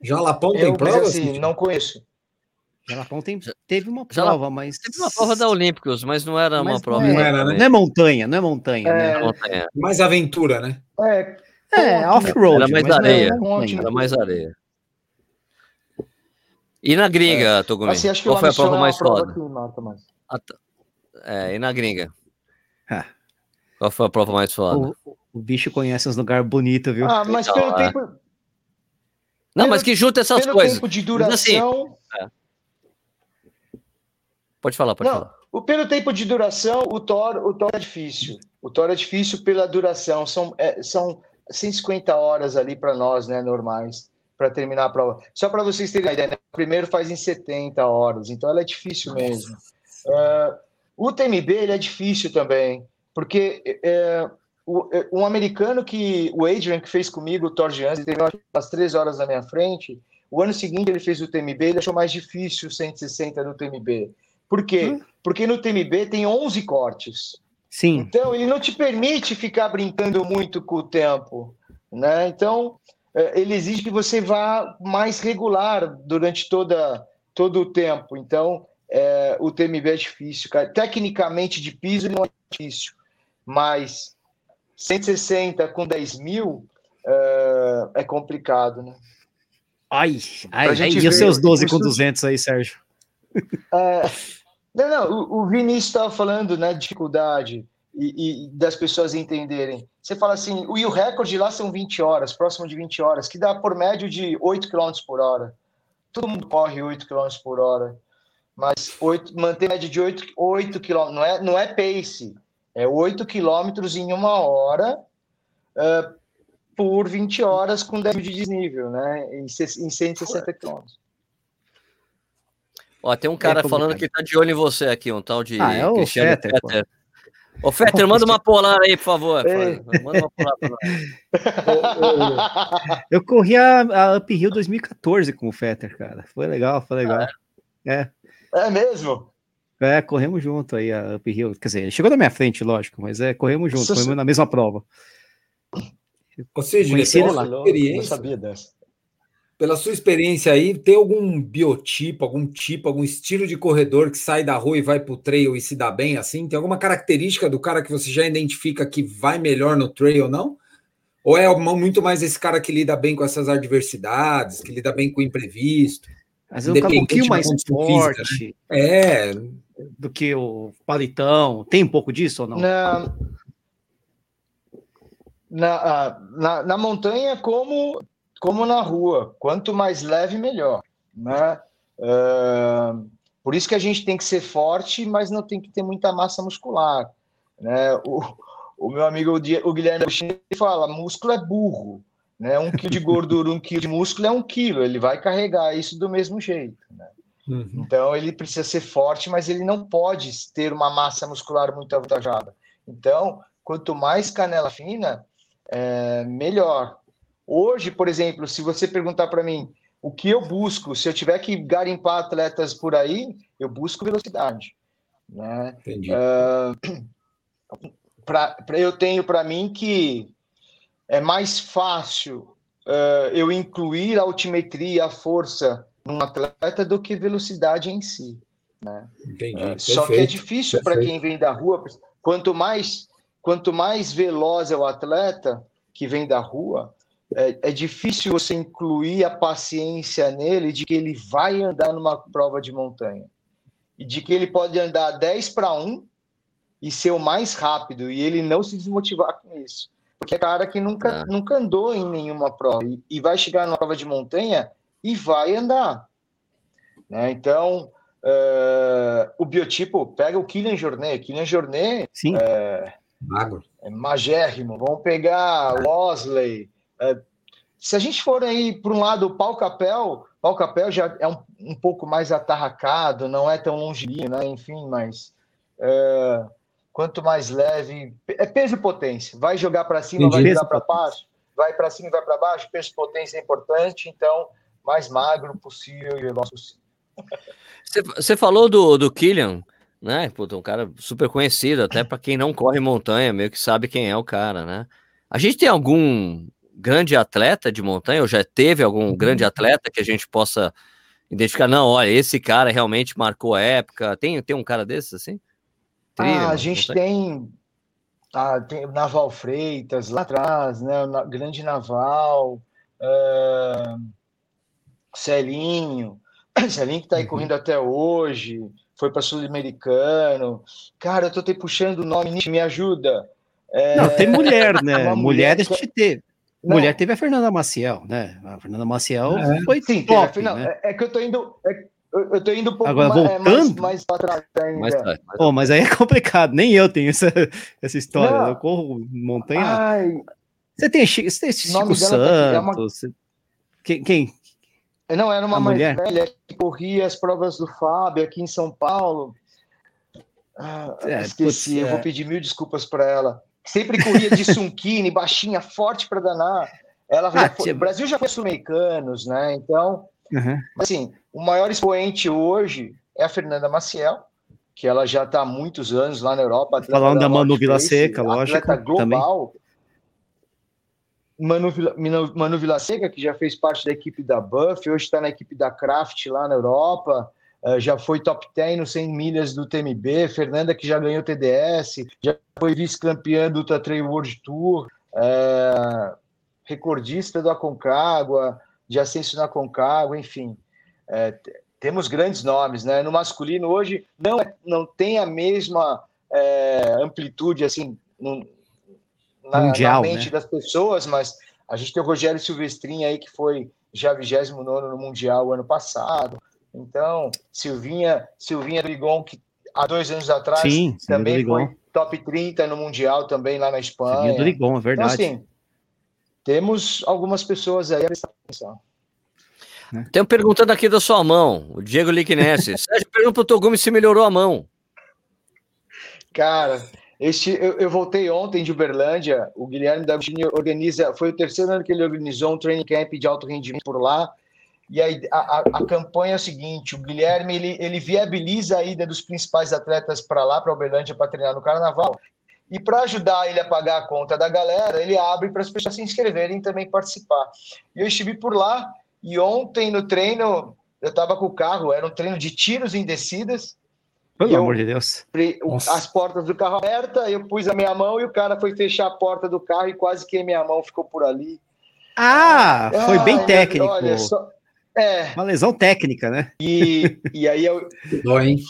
Jalapão tem prova? Assim, não conheço. Jalapão tem, teve uma prova, Jalapão, mas. Teve uma prova da Olímpicos, mas não era mas uma prova. Não, era, né? não é montanha, não é montanha, né? é... né? Mais aventura, né? É, é off-road. Era mais areia. Era mais areia. E na gringa, é. Togumi? Assim, Qual foi a prova mais foda? É, e na gringa? Ah. Qual foi a prova mais foda? O, o bicho conhece uns lugares bonitos, viu? Ah, mas então, pelo é. tempo. Não, pelo, mas que junta essas pelo coisas. Tempo de duração. Assim, é. Pode falar, pode Não, falar. O, pelo tempo de duração, o Thor, o Thor é difícil. O Thor é difícil pela duração. São, é, são 150 horas ali para nós, né, normais, para terminar a prova. Só para vocês terem uma ideia, né? o primeiro faz em 70 horas, então ela é difícil mesmo. Uh, o TMB ele é difícil também, porque é, o, é, um americano que o Adrian que fez comigo, o Thor Giannis, teve umas três horas na minha frente. O ano seguinte ele fez o TMB, ele achou mais difícil o 160 no TMB. Por quê? Hum. Porque no TMB tem 11 cortes. Sim. Então, ele não te permite ficar brincando muito com o tempo. Né? Então, é, ele exige que você vá mais regular durante toda, todo o tempo. Então, é, o TMB é difícil. Cara. Tecnicamente, de piso, não é difícil. Mas 160 com 10 mil é, é complicado, né? Ai, ai, ai e os seus 12 com 200 aí, Sérgio? É, não, não, o, o Vinícius estava falando, né, dificuldade e, e, das pessoas entenderem. Você fala assim, o, o recorde lá são 20 horas, próximo de 20 horas, que dá por médio de 8 km por hora. Todo mundo corre 8 km por hora, mas 8, manter média de 8, 8 km, não é, não é pace, é 8 km em uma hora uh, por 20 horas com 10 de desnível, né, em, em 160 km. Ó, tem um cara é falando que tá de olho em você aqui, um tal de ah, é o Cristiano Fetter. Fetter. Ô, Fetter, manda uma polar aí, por favor. É. Manda uma polar pra nós. Eu corri a, a Uphill 2014 com o Fetter, cara. Foi legal, foi legal. Ah, é. é. é mesmo? É, corremos junto aí a Uphill. Quer dizer, ele chegou na minha frente, lógico, mas é, corremos junto, corremos na mesma prova. Ou seja, Conheci ele lá. Não sabia dessa pela sua experiência aí, tem algum biotipo, algum tipo, algum estilo de corredor que sai da rua e vai para o trail e se dá bem assim? Tem alguma característica do cara que você já identifica que vai melhor no trail ou não? Ou é muito mais esse cara que lida bem com essas adversidades, que lida bem com o imprevisto? Mas é um pouquinho mais forte física, né? é. do que o palitão. Tem um pouco disso ou não? Na, na, ah, na, na montanha, como como na rua, quanto mais leve, melhor. Né? Uh, por isso que a gente tem que ser forte, mas não tem que ter muita massa muscular. Né? O, o meu amigo o Guilherme fala: músculo é burro. Né? Um quilo de gordura, um quilo de músculo é um quilo, ele vai carregar isso do mesmo jeito. Né? Uhum. Então ele precisa ser forte, mas ele não pode ter uma massa muscular muito avantajada. Então, quanto mais canela fina, é, melhor. Hoje, por exemplo, se você perguntar para mim o que eu busco, se eu tiver que garimpar atletas por aí, eu busco velocidade. Né? Entendi. Uh, pra, pra, eu tenho para mim que é mais fácil uh, eu incluir a altimetria, a força num atleta do que velocidade em si. Né? Entendi. Uh, só que é difícil para quem vem da rua. Quanto mais, quanto mais veloz é o atleta que vem da rua, é, é, difícil você incluir a paciência nele de que ele vai andar numa prova de montanha. E de que ele pode andar 10 para 1 e ser o mais rápido, e ele não se desmotivar com isso. Porque é cara que nunca, ah. nunca andou em nenhuma prova e, e, vai chegar numa prova de montanha e vai andar. Né? Então, uh, o biotipo, pega o Kylian Jornet. Kylian Jornet Sim. É, Magro. é magérrimo. Vamos pegar Wosley, é, se a gente for aí para um lado, o pau capel, pau capel já é um, um pouco mais atarracado, não é tão longilíneo, né? Enfim, mas é, quanto mais leve, é peso e potência. Vai jogar para cima, Entendi. vai jogar para baixo, vai para cima e vai para baixo. Peso e potência é importante, então mais magro possível e veloz possível. Você falou do, do Killian, né? Puta, um cara super conhecido, até para quem não corre montanha, meio que sabe quem é o cara, né? A gente tem algum grande atleta de montanha, ou já teve algum grande uhum. atleta que a gente possa identificar? Não, olha, esse cara realmente marcou a época. Tem, tem um cara desses assim? Trilha, ah, a gente tem, ah, tem Naval Freitas lá atrás, né? O grande Naval, uh, Celinho, Celinho que está aí uhum. correndo até hoje, foi para Sul-Americano. Cara, eu tô te puxando o nome, me ajuda. É... Não, tem mulher, né? mulher a gente teve. Não. Mulher teve a Fernanda Maciel, né? A Fernanda Maciel é. foi Sim, top, teve, né? é, é, que eu tô indo, é, eu tô indo um pouco Agora, mais, é, voltando, mais, mais para trás ainda. Mais, mais, oh, mas aí é complicado, nem eu tenho essa, essa história. Não. Eu corro montanha. Ai. Você tem, você tem Chico tá Santos? É uma... quem, quem, não, era uma mais mulher? velha que corria as provas do Fábio aqui em São Paulo. Ah, é, esqueci, putz, eu vou pedir mil desculpas para ela. Sempre corria de Sunkine, baixinha, forte para danar. Ela ah, foi, o Brasil já foi sul-americanos, né? Então, uhum. assim, o maior expoente hoje é a Fernanda Maciel, que ela já está há muitos anos lá na Europa. Falando da Manu Vila Seca, lógico. global. Também. Manu, Manu Vilaseca, que já fez parte da equipe da Buff, hoje está na equipe da Kraft lá na Europa, já foi top 10 no 100 milhas do TMB, Fernanda, que já ganhou TDS, já foi vice-campeã do Ultra Trail World Tour, uh, recordista do Aconcagua, de ascenso na Aconcagua, enfim. Uh, temos grandes nomes, né? No masculino hoje não, é, não tem a mesma amplitude, assim, não, na, mundial, na mente né? das pessoas, mas a gente tem o Rogério Silvestrin aí, que foi já 29 no Mundial ano passado. Então, Silvinha, Silvinha Rigon, que há dois anos atrás Sim, também foi top 30 no Mundial, também lá na Espanha. Silvinha Rigon, é verdade. Então, assim, temos algumas pessoas aí a prestar atenção. Tem perguntando aqui da sua mão, o Diego Liquinesse. Sérgio pergunta para o Togumi se melhorou a mão. Cara, este, eu, eu, voltei ontem de Uberlândia. O Guilherme D'Agostini organiza, foi o terceiro ano que ele organizou um training camp de alto rendimento por lá. E aí a, a, a campanha é o seguinte: o Guilherme ele, ele viabiliza a ida dos principais atletas para lá, para Uberlândia, para treinar no Carnaval. E para ajudar ele a pagar a conta da galera, ele abre para as pessoas se inscreverem e também participar. E eu estive por lá e ontem no treino eu estava com o carro, era um treino de tiros em descidas pelo eu, amor de Deus. As portas do carro abertas, eu pus a minha mão e o cara foi fechar a porta do carro e quase que a minha mão ficou por ali. Ah, foi bem técnico. Olha, só, é. Uma lesão técnica, né? E, e aí eu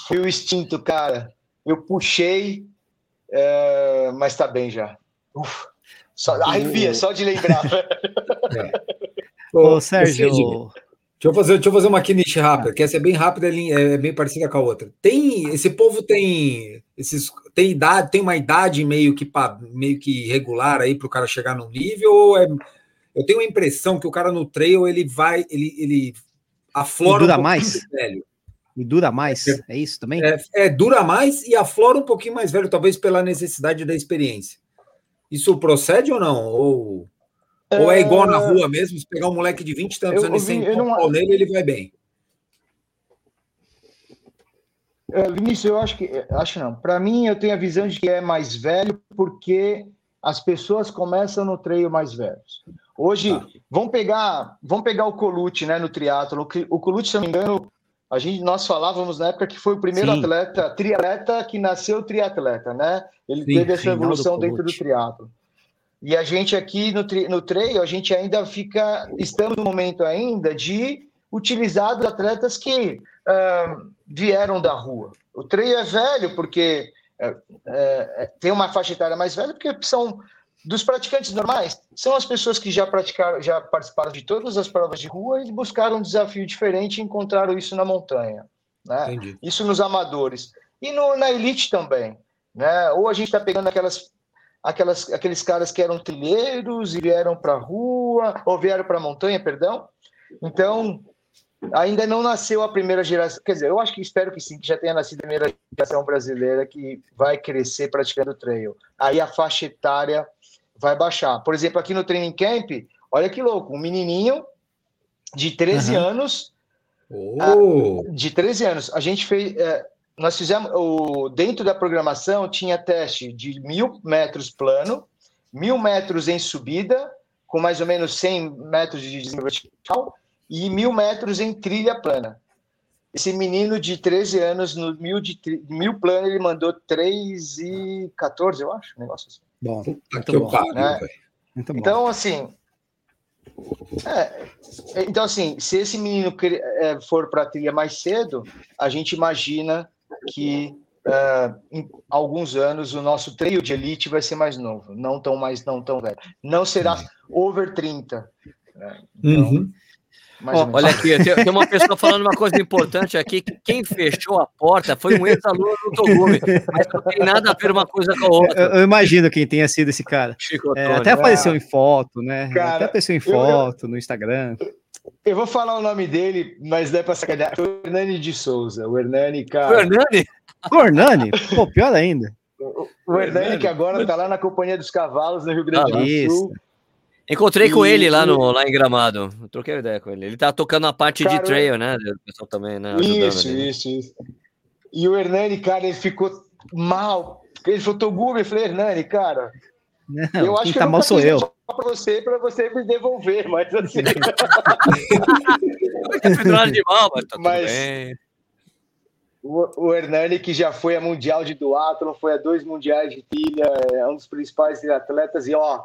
fui o instinto, cara. Eu puxei, é, mas tá bem já. Uf, só, arrepia, só de lembrar. É. Ô, Sérgio, Deixa eu fazer, deixa eu fazer uma Kinish rápida, que essa é bem rápida, é, é bem parecida com a outra. Tem esse povo tem esses tem idade, tem uma idade meio que meio que regular aí para o cara chegar num nível ou é eu tenho a impressão que o cara no trail ele vai ele, ele aflora e dura um mais velho. E dura mais, é, é isso também? É, é, dura mais e aflora um pouquinho mais velho, talvez pela necessidade da experiência. Isso procede ou não? Ou ou é igual na rua mesmo, se pegar um moleque de 20 tantos anos e sem não... nele, ele vai bem. É, Vinícius, eu acho que acho não. Para mim, eu tenho a visão de que é mais velho porque as pessoas começam no treino mais velhos. Hoje, ah. vamos pegar, vamos pegar o Colucci, né, no triatlo. O Colucci, se não me engano, a gente nós falávamos na época que foi o primeiro Sim. atleta, triatleta que nasceu triatleta, né? Ele Sim, teve essa evolução dentro do triatlo. E a gente aqui no, no trail, a gente ainda fica, estamos no momento ainda de utilizar os atletas que uh, vieram da rua. O trail é velho porque é, é, tem uma faixa etária mais velha, porque são dos praticantes normais, são as pessoas que já praticaram, já participaram de todas as provas de rua e buscaram um desafio diferente e encontraram isso na montanha. Né? Isso nos amadores. E no, na elite também. Né? Ou a gente está pegando aquelas aquelas, aqueles caras que eram trilheiros e vieram para a rua, ou vieram para a montanha, perdão. Então, ainda não nasceu a primeira geração. Quer dizer, eu acho que espero que sim, que já tenha nascido a primeira geração brasileira que vai crescer praticando trail. Aí a faixa etária vai baixar. Por exemplo, aqui no Training Camp, olha que louco, um menininho de 13 uhum. anos. Oh. de 13 anos. A gente fez. É, nós fizemos. O, dentro da programação tinha teste de mil metros plano, mil metros em subida, com mais ou menos 100 metros de desenvolvimento vertical, e mil metros em trilha plana. Esse menino de 13 anos, no mil, de, mil plano, ele mandou 3 e 14, eu acho, um negócio assim. Bom, muito bom. Paro, né? muito bom. Então, assim, é, então, assim, se esse menino é, for para a trilha mais cedo, a gente imagina que uh, em alguns anos o nosso trio de elite vai ser mais novo, não tão mais não tão velho. Não será over 30. Né? Então, uhum. Oh, olha aqui, tem, uma pessoa falando uma coisa importante aqui, que quem fechou a porta foi um ex-aluno do Togumi, mas não tem nada a ver uma coisa com a outra. Eu, eu imagino quem tenha sido esse cara. É, até apareceu em foto, né? Cara, até apareceu em foto eu, no Instagram. Eu vou falar o nome dele, mas dá para sacanear. Foi o Hernani de Souza. O Hernani, cara. O Hernani? O Hernani? Pô, pior ainda. O, o Hernani, que agora está lá na Companhia dos Cavalos, no Rio Grande do ah, Sul. Encontrei com ele lá, no, lá em Gramado. Eu troquei ideia com ele. Ele tá tocando a parte cara, de trail, né? O pessoal também, né? Isso, isso, isso. E o Hernani, cara, ele ficou mal. Ele falou, Togumi. Eu falei, Hernani, cara. Não, eu acho que tá mal sou eu. Para você, para você me devolver, mas assim. de mal, mas tá tudo mas, bem. O, o Hernani, que já foi a Mundial de Duathlon, foi a dois Mundiais de Pilha, é um dos principais atletas, e ó,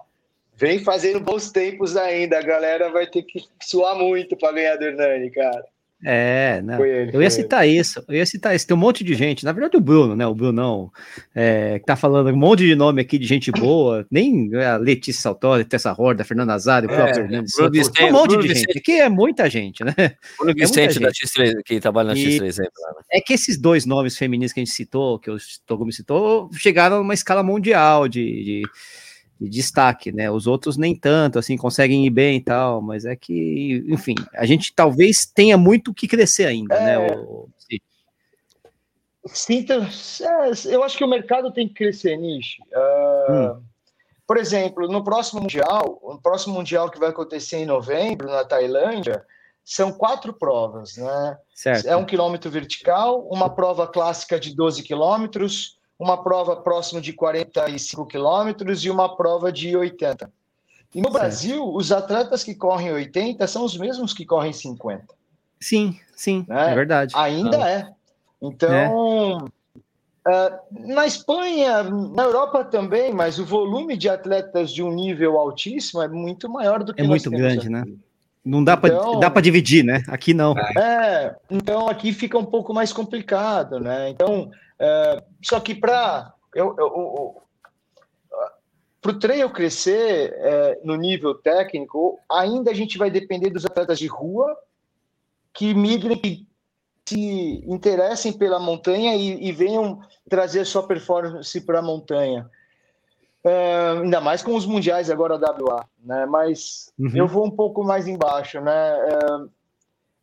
vem fazendo bons tempos ainda. A galera vai ter que suar muito para ganhar do Hernani, cara. É, não. Ele, eu ia citar ele. isso, eu ia citar isso. Tem um monte de gente, na verdade, o Bruno, né? O Brunão, é, que tá falando um monte de nome aqui de gente boa, nem a Letícia Saltori, Tessa Horda, Fernanda Azar, o é, próprio Hernandes. Um monte Bruno de Vicente. gente, que é muita gente, né? Bruno é Vicente da X3, que trabalha na X3 aí, É que esses dois nomes femininos que a gente citou, que o Togumi citou, chegaram numa escala mundial de, de de destaque, né? Os outros nem tanto, assim, conseguem ir bem e tal, mas é que, enfim, a gente talvez tenha muito que crescer ainda, né, é... né? O... Sim, então, é, eu acho que o mercado tem que crescer, Nish. Uh, hum. Por exemplo, no próximo Mundial, o próximo Mundial que vai acontecer em novembro, na Tailândia, são quatro provas, né? Certo. É um quilômetro vertical, uma prova clássica de 12 quilômetros, uma prova próximo de 45 quilômetros e uma prova de 80. E no certo. Brasil, os atletas que correm 80 são os mesmos que correm 50. Sim, sim, né? é verdade. Ainda ah. é. Então, é. uh, na Espanha, na Europa também, mas o volume de atletas de um nível altíssimo é muito maior do que É muito grande, aqui. né? Não dá então, para dividir, né? Aqui não. É, então aqui fica um pouco mais complicado, né? Então, é, só que para o trail crescer é, no nível técnico, ainda a gente vai depender dos atletas de rua que migrem, que se interessem pela montanha e, e venham trazer sua performance para a montanha. É, ainda mais com os mundiais agora da WA, né? Mas uhum. eu vou um pouco mais embaixo, né?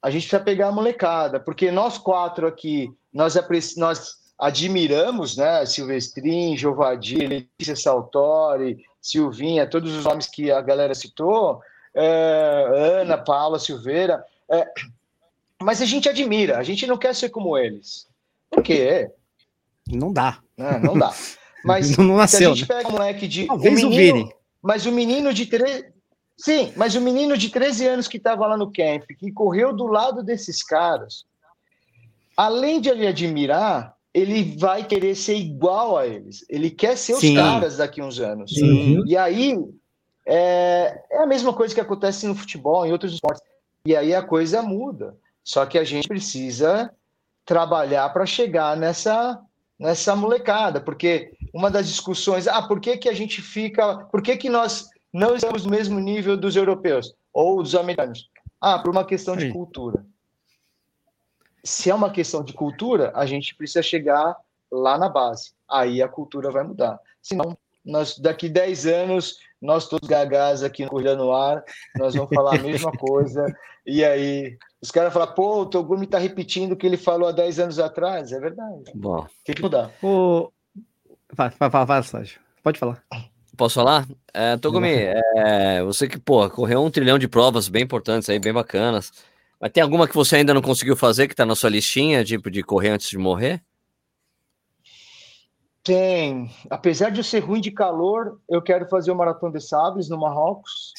A gente precisa pegar a molecada, porque nós quatro aqui, nós, nós admiramos, né? Silvestrin, Jovadi, Letícia Saltori, Silvinha, todos os nomes que a galera citou, é, Ana, Paula, Silveira. É, mas a gente admira, a gente não quer ser como eles. Por quê? Não dá. Não, não dá. Mas não nasceu, se a gente né? pega um moleque de. Talvez o menino, Mas o menino de três. Sim, mas o menino de 13 anos que estava lá no camp, que correu do lado desses caras, além de ele admirar, ele vai querer ser igual a eles. Ele quer ser Sim. os caras daqui uns anos. Sim. E aí é, é a mesma coisa que acontece no futebol, em outros esportes. E aí a coisa muda. Só que a gente precisa trabalhar para chegar nessa nessa molecada, porque uma das discussões, ah, por que, que a gente fica, por que, que nós não estamos no mesmo nível dos europeus ou dos americanos? Ah, por uma questão de cultura se é uma questão de cultura, a gente precisa chegar lá na base. Aí a cultura vai mudar. Senão, nós, daqui 10 anos, nós todos gagás aqui no Corrida no Ar, nós vamos falar a mesma coisa. E aí, os caras falam, pô, o Togumi está repetindo o que ele falou há 10 anos atrás. É verdade. Bom. Tem que mudar. O... Vai, vai, vai, vai, Pode falar. posso falar? É, Togumi, é, você que, pô, correu um trilhão de provas bem importantes aí, bem bacanas. Mas tem alguma que você ainda não conseguiu fazer, que tá na sua listinha, tipo, de correr antes de morrer? Tem. Apesar de eu ser ruim de calor, eu quero fazer o Maratona de Sables no Marrocos.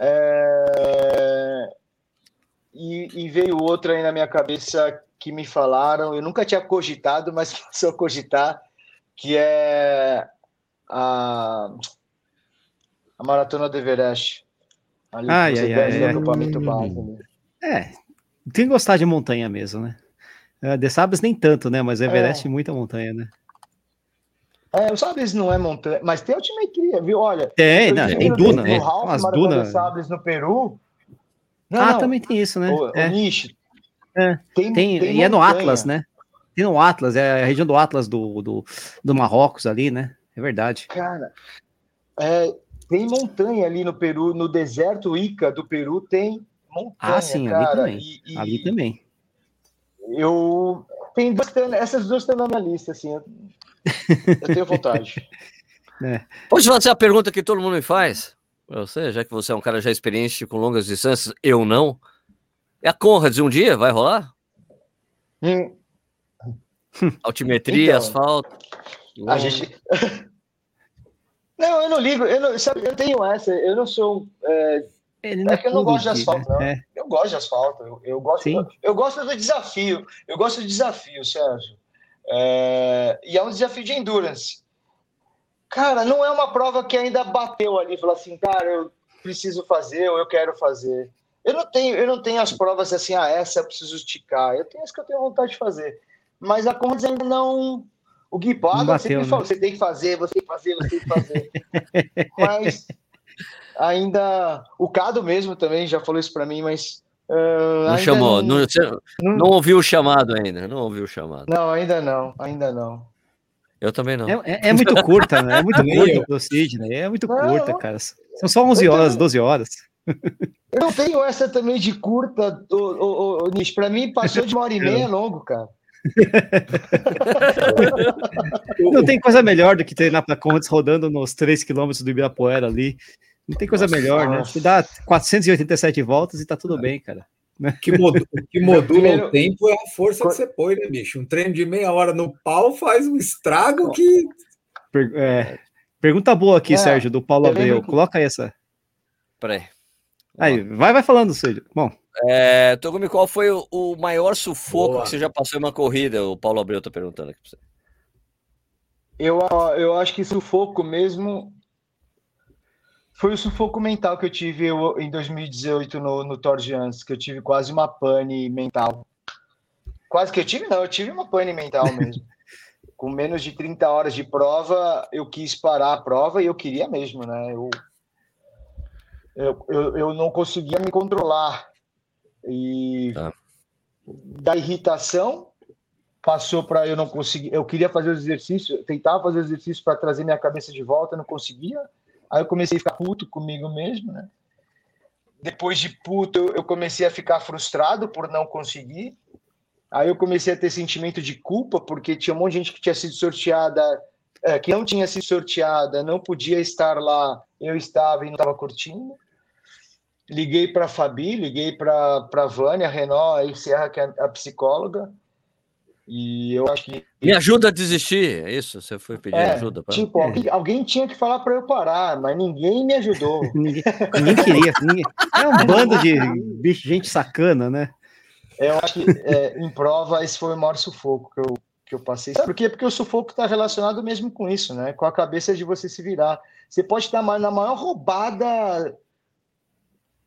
É... E, e, veio outra aí na minha cabeça que me falaram, eu nunca tinha cogitado, mas passou a cogitar, que é a, a Maratona do Everest. Ali ai, ai, ai, ai. Base, É, tem que gostar de montanha mesmo, né? É, de Sabres nem tanto, né? Mas Everest é. muita montanha, né? É, o Sabres não é montanha, mas tem altimetria, viu? Olha, tem, não, tem duna, né? As dunas. Sabres no Peru. Não, ah, não. também tem isso, né? O, é. o nicho. É. Tem, tem, tem e é no Atlas, né? Tem no Atlas, é a região do Atlas do, do, do Marrocos ali, né? É verdade. Cara, é, tem montanha ali no Peru, no deserto Ica do Peru tem montanha. Ah, sim, cara, ali também. E, e ali também. Eu tem duas, essas duas estão na minha lista, assim. Eu, eu tenho vontade. é. Pode fazer a pergunta que todo mundo me faz? Você, já que você é um cara já experiente com longas distâncias, eu não. É a Conrads um dia? Vai rolar? Hum. Altimetria, então, asfalto. A gente. Não, eu não ligo, eu, não, sabe, eu tenho essa, eu não sou. É, é, é que eu não gosto de asfalto, não. É. Eu gosto de asfalto, eu, eu gosto, eu, eu, gosto do desafio, eu gosto do desafio, Sérgio. É, e é um desafio de endurance. Cara, não é uma prova que ainda bateu ali, falou assim, cara, eu preciso fazer ou eu quero fazer. Eu não tenho, eu não tenho as provas assim, ah, essa eu preciso esticar. Eu tenho as que eu tenho vontade de fazer. Mas a Conrads ainda não o Gui Potter sempre né? falou: você tem que fazer, você tem que fazer, você tem que fazer. mas ainda. O Cado mesmo também já falou isso para mim, mas. Uh, não chamou, não, não, não, não, ouviu o chamado ainda, não ouviu o chamado. Não, ainda não, ainda não. Eu também não. É, é, é muito curta, né? É muito curta o Sidney, é muito curta, cara. São só 11 horas, tenho... 12 horas. Eu tenho essa também de curta, o, o, o, Nish. Pra mim, passou de uma hora e meia longo, cara. Não tem coisa melhor do que treinar para Contes rodando nos 3 km do Ibirapuera ali. Não tem coisa melhor, né? Você dá 487 voltas e tá tudo bem, cara. Que, modu que modula Primeiro... o tempo é a força que você põe, né, bicho? Um treino de meia hora no pau faz um estrago que. Per é, pergunta boa aqui, é, Sérgio, do Paulo Abreu. Coloca aí essa. Peraí. Aí, vai, vai falando, Sérgio. Bom. É, Togumi, qual foi o, o maior sufoco Boa. que você já passou em uma corrida? O Paulo Abreu tá perguntando aqui pra você. Eu, eu acho que sufoco mesmo foi o sufoco mental que eu tive eu, em 2018 no, no Tour de Antes, que eu tive quase uma pane mental. Quase que eu tive, não, eu tive uma pane mental mesmo. Com menos de 30 horas de prova, eu quis parar a prova e eu queria mesmo, né? Eu, eu, eu, eu não conseguia me controlar. E tá. da irritação passou para eu não conseguir. Eu queria fazer os exercícios, tentava fazer os exercícios para trazer minha cabeça de volta, não conseguia. Aí eu comecei a ficar puto comigo mesmo, né? Depois de puto, eu comecei a ficar frustrado por não conseguir. Aí eu comecei a ter sentimento de culpa, porque tinha um monte de gente que tinha sido sorteada, é, que não tinha sido sorteada, não podia estar lá, eu estava e não estava curtindo liguei para a Fabi, liguei para a Vânia Renó, aí Serra, que é a psicóloga, e eu acho que. Me ajuda a desistir, é isso? Você foi pedir é, ajuda? Pra... Tipo, alguém, alguém, tinha que falar para eu parar, mas ninguém me ajudou. ninguém, ninguém, queria. Ninguém... É um bando de bicho, gente sacana, né? Eu acho que é, em prova esse foi o maior sufoco que eu, que eu passei. Sabe por quê? Porque o sufoco está relacionado mesmo com isso, né? Com a cabeça de você se virar. Você pode estar na maior roubada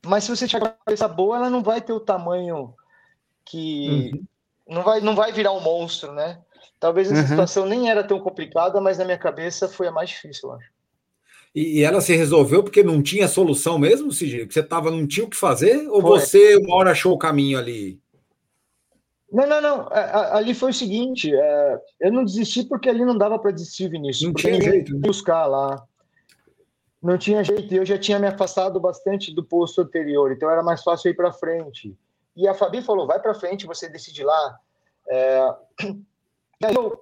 mas se você tiver uma cabeça boa, ela não vai ter o tamanho que. Uhum. Não, vai, não vai virar um monstro, né? Talvez essa uhum. situação nem era tão complicada, mas na minha cabeça foi a mais difícil, eu acho. E, e ela se resolveu porque não tinha solução mesmo, Cid? Que você tava, não tinha o que fazer? Ou foi. você uma hora achou o caminho ali? Não, não, não. Ali foi o seguinte: é, eu não desisti porque ali não dava para desistir, Vinícius. Não tinha jeito. Né? Buscar lá não tinha jeito, eu já tinha me afastado bastante do posto anterior, então era mais fácil ir para frente. E a Fabi falou: vai para frente, você decide lá. É... Eu,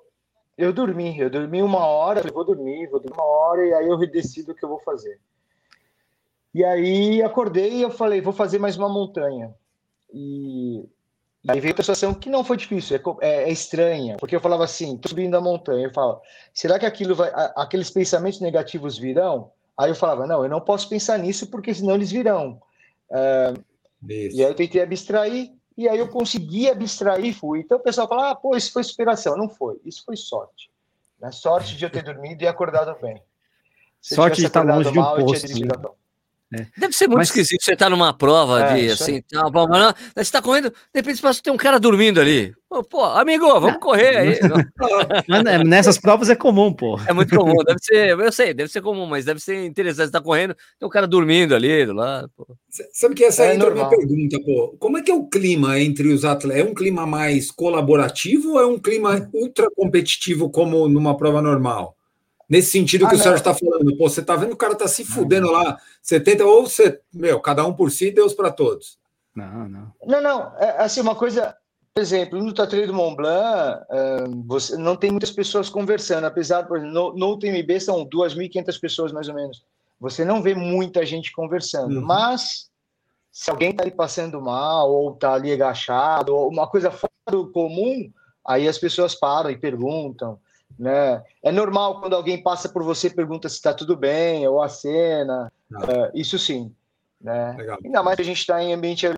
eu dormi, eu dormi uma hora, vou dormir, vou dormir uma hora, e aí eu decido o que eu vou fazer. E aí acordei e eu falei, vou fazer mais uma montanha. E aí veio a situação que não foi difícil, é, é, é, estranha, porque eu falava assim, tô subindo a montanha, eu falo, será que aquilo vai, aqueles pensamentos negativos virão? Aí eu falava, não, eu não posso pensar nisso porque senão eles virão. Uh, e aí eu tentei abstrair, e aí eu consegui abstrair, fui. Então o pessoal fala, ah, pô, isso foi inspiração. Não foi, isso foi sorte. Né? Sorte de eu ter dormido e acordado bem. Se sorte de estar longe de um posto. É. Deve ser muito Mas... esquisito você estar tá numa prova é, de assim, tá, mas você está correndo, de repente você tem um cara dormindo ali. Pô, amigo, vamos correr aí. É, nessas provas é comum, pô. É muito comum, deve ser, eu sei, deve ser comum, mas deve ser interessante. Você tá correndo, tem um cara dormindo ali do lado. Pô. Sabe que essa é entra uma pergunta, pô. Como é que é o clima entre os atletas? É um clima mais colaborativo ou é um clima ultra competitivo como numa prova normal? Nesse sentido que ah, o Sérgio está falando, pô, você está vendo o cara tá se fudendo lá, 70, ou você, meu, cada um por si, Deus para todos. Não, não. Não, não. É, assim, uma coisa, por exemplo, no Tatuí do Mont Blanc, você não tem muitas pessoas conversando, apesar, por exemplo, no, no UTMB são 2.500 pessoas mais ou menos. Você não vê muita gente conversando, uhum. mas se alguém está ali passando mal, ou está ali agachado, ou uma coisa fora do comum, aí as pessoas param e perguntam. Né? É normal quando alguém passa por você pergunta se está tudo bem, ou a cena, uh, isso sim. Né? Legal. Ainda mais que a gente está em ambiente uh,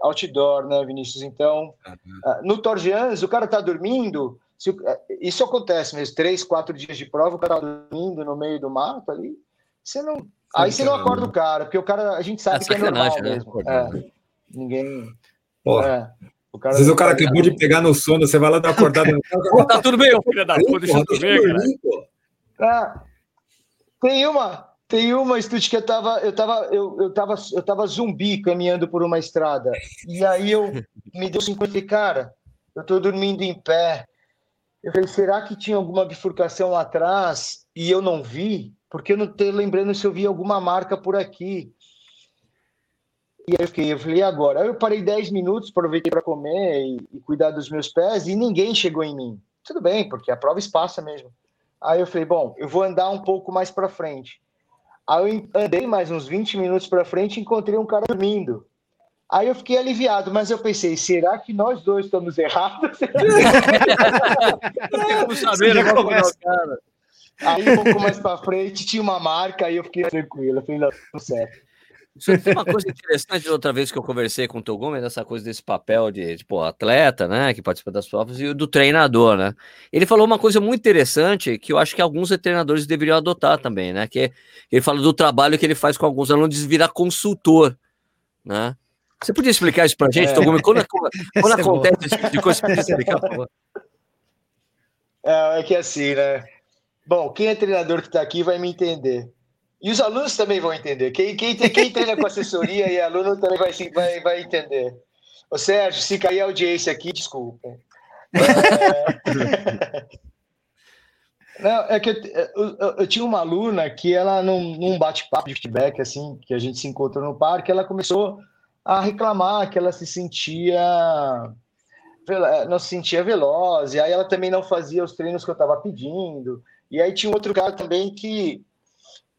outdoor, né, Vinícius? Então, uh, no Torgians, o cara está dormindo, se, isso acontece mesmo, três, quatro dias de prova, o cara está dormindo no meio do mato ali, você não. Aí você não acorda o cara, porque o cara, a gente sabe é que é normal né? mesmo. É, ninguém. Porra. É. Às vezes o cara acabou de pegar no sono, você vai lá dar acordada. tá tudo bem, filho da puta, deixa eu dormir, cara. Ah, tem uma, tem uma, Stutz, que eu tava, eu tava, eu, eu tava, eu tava zumbi caminhando por uma estrada. E aí eu me deu 50 cara, eu tô dormindo em pé. Eu falei, será que tinha alguma bifurcação lá atrás e eu não vi? Porque eu não tô lembrando se eu vi alguma marca por aqui. E aí eu fiquei, eu falei, e agora? Aí eu parei 10 minutos, aproveitei para comer e, e, cuidar dos meus pés e ninguém chegou em mim. Tudo bem, porque a prova espaça mesmo. Aí eu falei, bom, eu vou andar um pouco mais para frente. Aí eu andei mais uns 20 minutos para frente e encontrei um cara dormindo. Aí eu fiquei aliviado, mas eu pensei, será que nós dois estamos errados? Como saber, né? Cara. Aí um pouco mais para frente tinha uma marca, aí eu fiquei tranquilo, eu falei, não, tudo certo. Isso tem uma coisa interessante outra vez que eu conversei com o Togumi, dessa coisa desse papel de, tipo, atleta, né, que participa das provas, e do treinador, né? Ele falou uma coisa muito interessante que eu acho que alguns treinadores deveriam adotar também, né? Que ele fala do trabalho que ele faz com alguns alunos de virar consultor, né? Você podia explicar isso pra gente, é. Togumi? Quando, quando, quando é acontece esse tipo de coisa, você podia explicar, por favor? É, é que é assim, né? Bom, quem é treinador que está aqui vai me entender. E os alunos também vão entender. Quem, quem, quem treina com assessoria e aluno também vai, vai, vai entender. Ô Sérgio, se cair a audiência aqui, desculpa. É... Não, é que eu, eu, eu, tinha uma aluna que ela, num, num bate-papo de feedback, assim, que a gente se encontrou no parque, ela começou a reclamar que ela se sentia não se sentia veloz, e aí ela também não fazia os treinos que eu estava pedindo. E aí tinha outro cara também que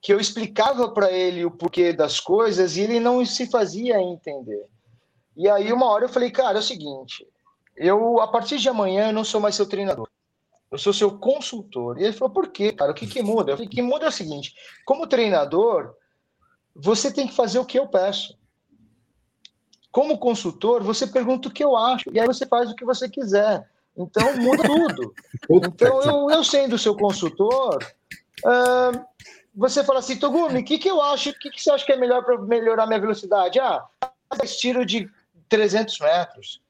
que eu explicava para ele o porquê das coisas e ele não se fazia entender. E aí uma hora eu falei, cara, é o seguinte, eu a partir de amanhã eu não sou mais seu treinador. Eu sou seu consultor. E ele falou, por quê, cara? O que, que muda? Eu falei, o que muda é o seguinte: como treinador, você tem que fazer o que eu peço. Como consultor, você pergunta o que eu acho, e aí você faz o que você quiser. Então muda tudo. Então, eu, eu sendo seu consultor, uh, você fala assim, Togumi, o que, que eu acho, o que, que você acha que é melhor para melhorar minha velocidade? Ah, faz tiro de 300 metros.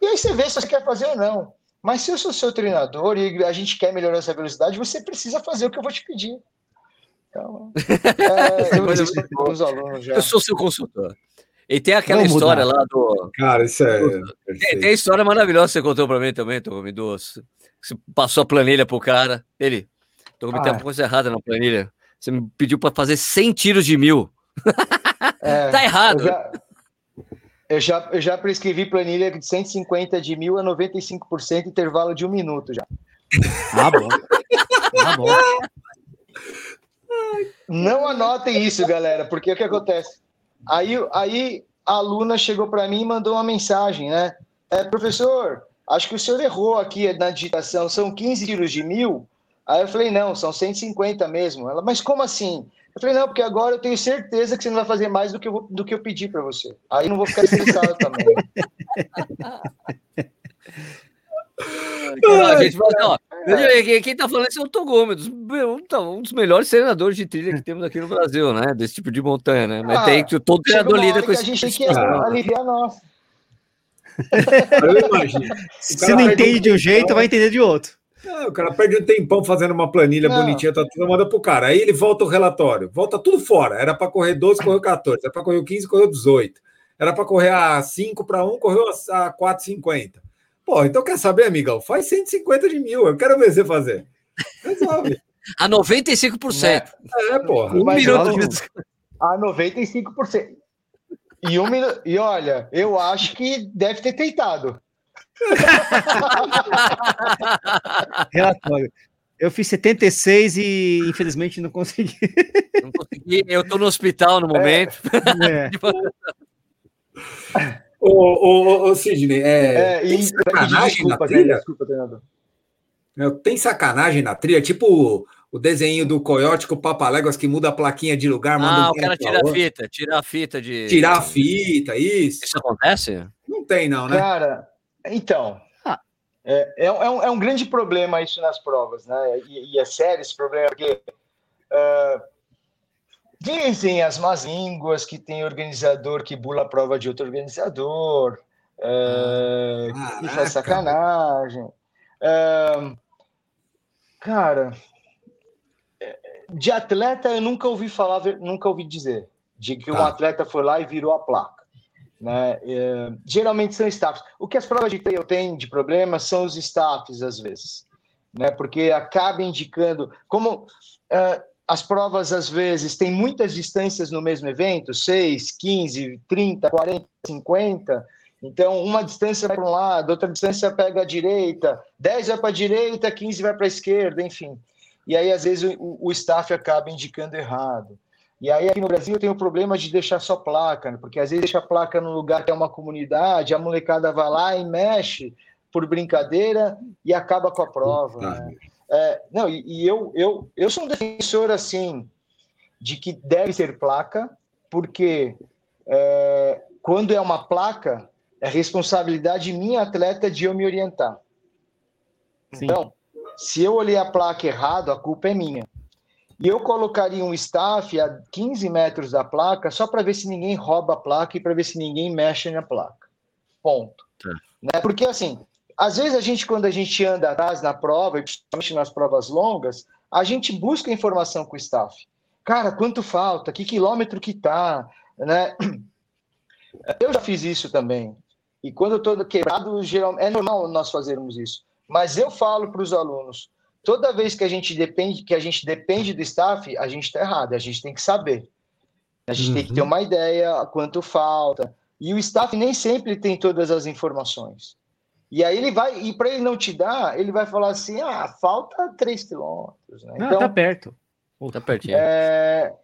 E aí você vê se você quer fazer ou não. Mas se eu sou seu treinador e a gente quer melhorar essa velocidade, você precisa fazer o que eu vou te pedir. Então, é, eu, eu, os alunos já. eu sou seu consultor. E tem aquela Vamos história mudar. lá do. Cara, isso é. Tem, tem a história maravilhosa que você contou para mim também, Togumi, do. Você passou a planilha pro cara. Ele. Togumi ah. tem uma coisa errada na planilha. Você me pediu para fazer 100 tiros de mil. É, tá errado. Eu já, eu já, eu já prescrevi planilha de 150 de mil a 95% intervalo de um minuto já. Ah, bom. Ah, bom. Não anotem isso, galera, porque o que acontece? Aí, aí a aluna chegou para mim e mandou uma mensagem, né? É, professor, acho que o senhor errou aqui na digitação, são 15 quilos de mil? Aí eu falei, não, são 150 mesmo. Ela, mas como assim? Eu falei, não, porque agora eu tenho certeza que você não vai fazer mais do que eu, do que eu pedi para você. Aí eu não vou ficar estressado também. a gente vai, ó, quem, quem tá falando esse é o Togumi, um, um dos melhores treinadores de trilha que temos aqui no Brasil, né? Desse tipo de montanha, né? Mas ah, tem que todo treinador lida com esse tipo de A gente tem que aliviar imagino. Se não entende de um jeito, vai entender de outro. É, o cara perde um tempão fazendo uma planilha não. bonitinha, tá tudo manda pro cara. Aí ele volta o relatório, volta tudo fora. Era para correr 12, correu 14. Era para correr 15, correu 18. Era para correr a 5 para 1, correu a 4,50. Pô, então quer saber, amigão? Faz 150 de mil. Eu quero ver você fazer. Resolve. a 95%. É, é porra. Um minuto de... A 95%. E, um minuto... e olha, eu acho que deve ter tentado. Relatório. Eu fiz 76 e infelizmente não consegui. Não consegui. Eu estou no hospital no momento. É. é. ô, ô, ô, Sidney, é, é, tem sacanagem desculpa, na trilha? Desculpa, treinador. Tem sacanagem na trilha? Tipo o desenho do coiote com o Papaléguas que muda a plaquinha de lugar. Manda ah, o cara tira a fita, tira a fita de. Tirar a fita, isso. Isso acontece? Não tem, não, né? Cara, então, ah. é, é, é, um, é, um, grande problema isso nas provas, né? E, e é sério esse problema, porque uh, dizem as más línguas que tem organizador que bula a prova de outro organizador, uh, e faz sacanagem. Uh, cara, de atleta eu nunca ouvi falar, nunca ouvi dizer, de que tá. um atleta foi lá e virou a placa. Né? É, geralmente são staffs. O que as provas de trail têm de problema são os staffs, às vezes, né? porque acaba indicando. Como uh, as provas, às vezes, têm muitas distâncias no mesmo evento 6, 15, 30, 40, 50. Então, uma distância vai para um lado, outra distância pega a direita, 10 vai para a direita, 15 vai para a esquerda, enfim. E aí, às vezes, o, o staff acaba indicando errado. E aí aqui no Brasil tem o problema de deixar só placa, né? porque às vezes deixa a placa no lugar que é uma comunidade, a molecada vai lá e mexe por brincadeira e acaba com a prova. Né? É, não, e, e, eu, eu, eu sou um defensor assim de que deve ser placa, porque é, quando é uma placa, é responsabilidade minha atleta de eu me orientar. Sim. Então, se eu olhei a placa errado, a culpa é minha. E eu colocaria um staff a 15 metros da placa só para ver se ninguém rouba a placa e para ver se ninguém mexe na placa. Ponto. Tá. Né? Porque, assim, às vezes a gente, quando a gente anda atrás na prova, principalmente nas provas longas, a gente busca informação com o staff. Cara, quanto falta? Que quilômetro que tá? Né? Eu já fiz isso também. E quando eu estou quebrado, geral... é normal nós fazermos isso. Mas eu falo para os alunos, toda vez que a gente depende, que a gente depende do staff, a gente está errado, a gente tem que saber. A gente uhum. tem que ter uhum. uma ideia quanto falta. E o staff nem sempre tem todas as informações. E aí ele vai, e para ele não te dar, ele vai falar assim: ah, falta 3 quilômetros. Né? Não, então, tá perto. Tá pertinho. É,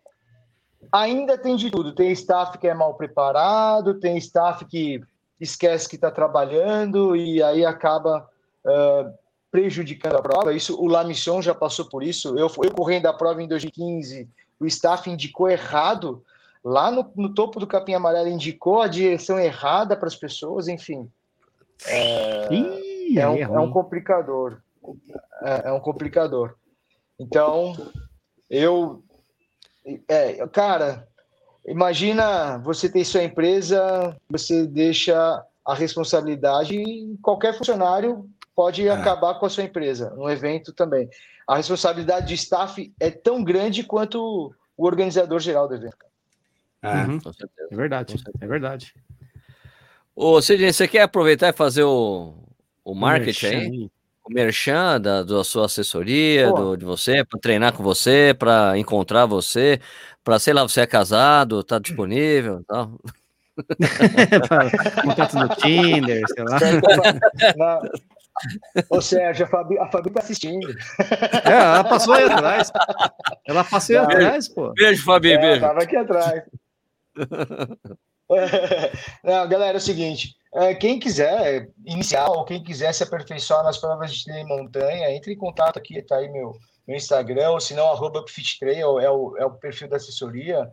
ainda tem de tudo. Tem staff que é mal preparado, tem staff que esquece que está trabalhando e aí acaba uh, prejudicando a prova. Isso o Lamisson já passou por isso. Eu, eu correndo a prova em 2015, o staff indicou errado lá no, no topo do capim amarelo indicou a direção errada para as pessoas, enfim. É, Ih, é, um, é, um, complicador. É, é, um complicador. Então, eu. É, cara, imagina você tem sua empresa, você deixa a responsabilidade em qualquer funcionário pode é. acabar com a sua empresa, um evento também. A responsabilidade de staff é tão grande quanto o organizador geral do evento. É, uhum. é verdade, é verdade. Ô, Sidney, você quer aproveitar e fazer o, o marketing aí? O merchan da, da sua assessoria, do, de você, para treinar com você, para encontrar você, para, sei lá, você é casado, tá disponível tal. Contato no Tinder, sei lá. Ô, Sérgio, a Fabi, a Fabi tá assistindo. É, ela passou aí atrás. Ela passou aí atrás, pô. Beijo, Fabi, é, beijo. Tava aqui atrás. Não, galera, é o seguinte: é, quem quiser iniciar ou quem quiser se aperfeiçoar nas provas de trilha em montanha, entre em contato aqui, tá aí meu, meu Instagram, ou se não, arroba FitTrail, é o, é o perfil da assessoria.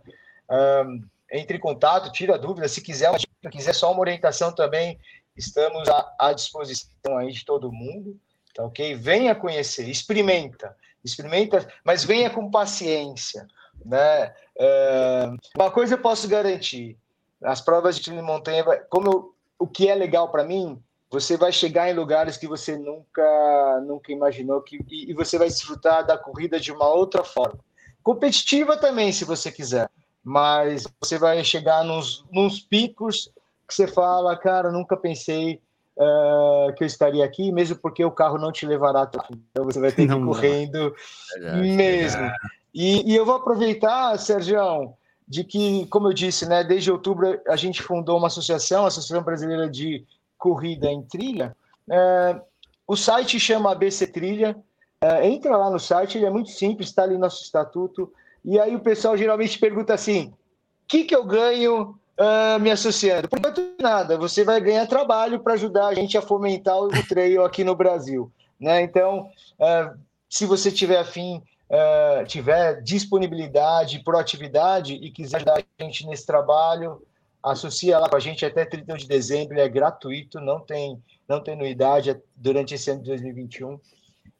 Um, entre em contato, tira dúvidas. Se quiser, se quiser só uma orientação também, estamos à, à disposição aí de todo mundo, tá ok? Venha conhecer, experimenta, experimenta, mas venha com paciência, né? É, uma coisa eu posso garantir, as provas de trilha de montanha, como eu, o que é legal para mim, você vai chegar em lugares que você nunca nunca imaginou que e, e você vai desfrutar da corrida de uma outra forma. Competitiva também, se você quiser, mas você vai chegar nos, nos picos que você fala, cara, nunca pensei uh, que eu estaria aqui, mesmo porque o carro não te levará tanto. Então você vai ter que ir correndo verdade, mesmo. E, e, eu vou aproveitar, Sérgio, de que, como eu disse, né, desde outubro a gente fundou uma associação, a Associação Brasileira de Corrida em Trilha. Uh, o site chama ABC Trilha. Uh, entra lá no site, ele é muito simples, está ali nosso estatuto. E aí o pessoal geralmente pergunta assim: o que, que eu ganho uh, me associando? Por enquanto, nada. Você vai ganhar trabalho para ajudar a gente a fomentar o trail aqui no Brasil. Né? Então, uh, se você tiver afim, uh, tiver disponibilidade, proatividade e quiser ajudar a gente nesse trabalho, associa lá com a gente até 31 de dezembro, é gratuito, não tem, não tem anuidade é durante esse ano de 2021.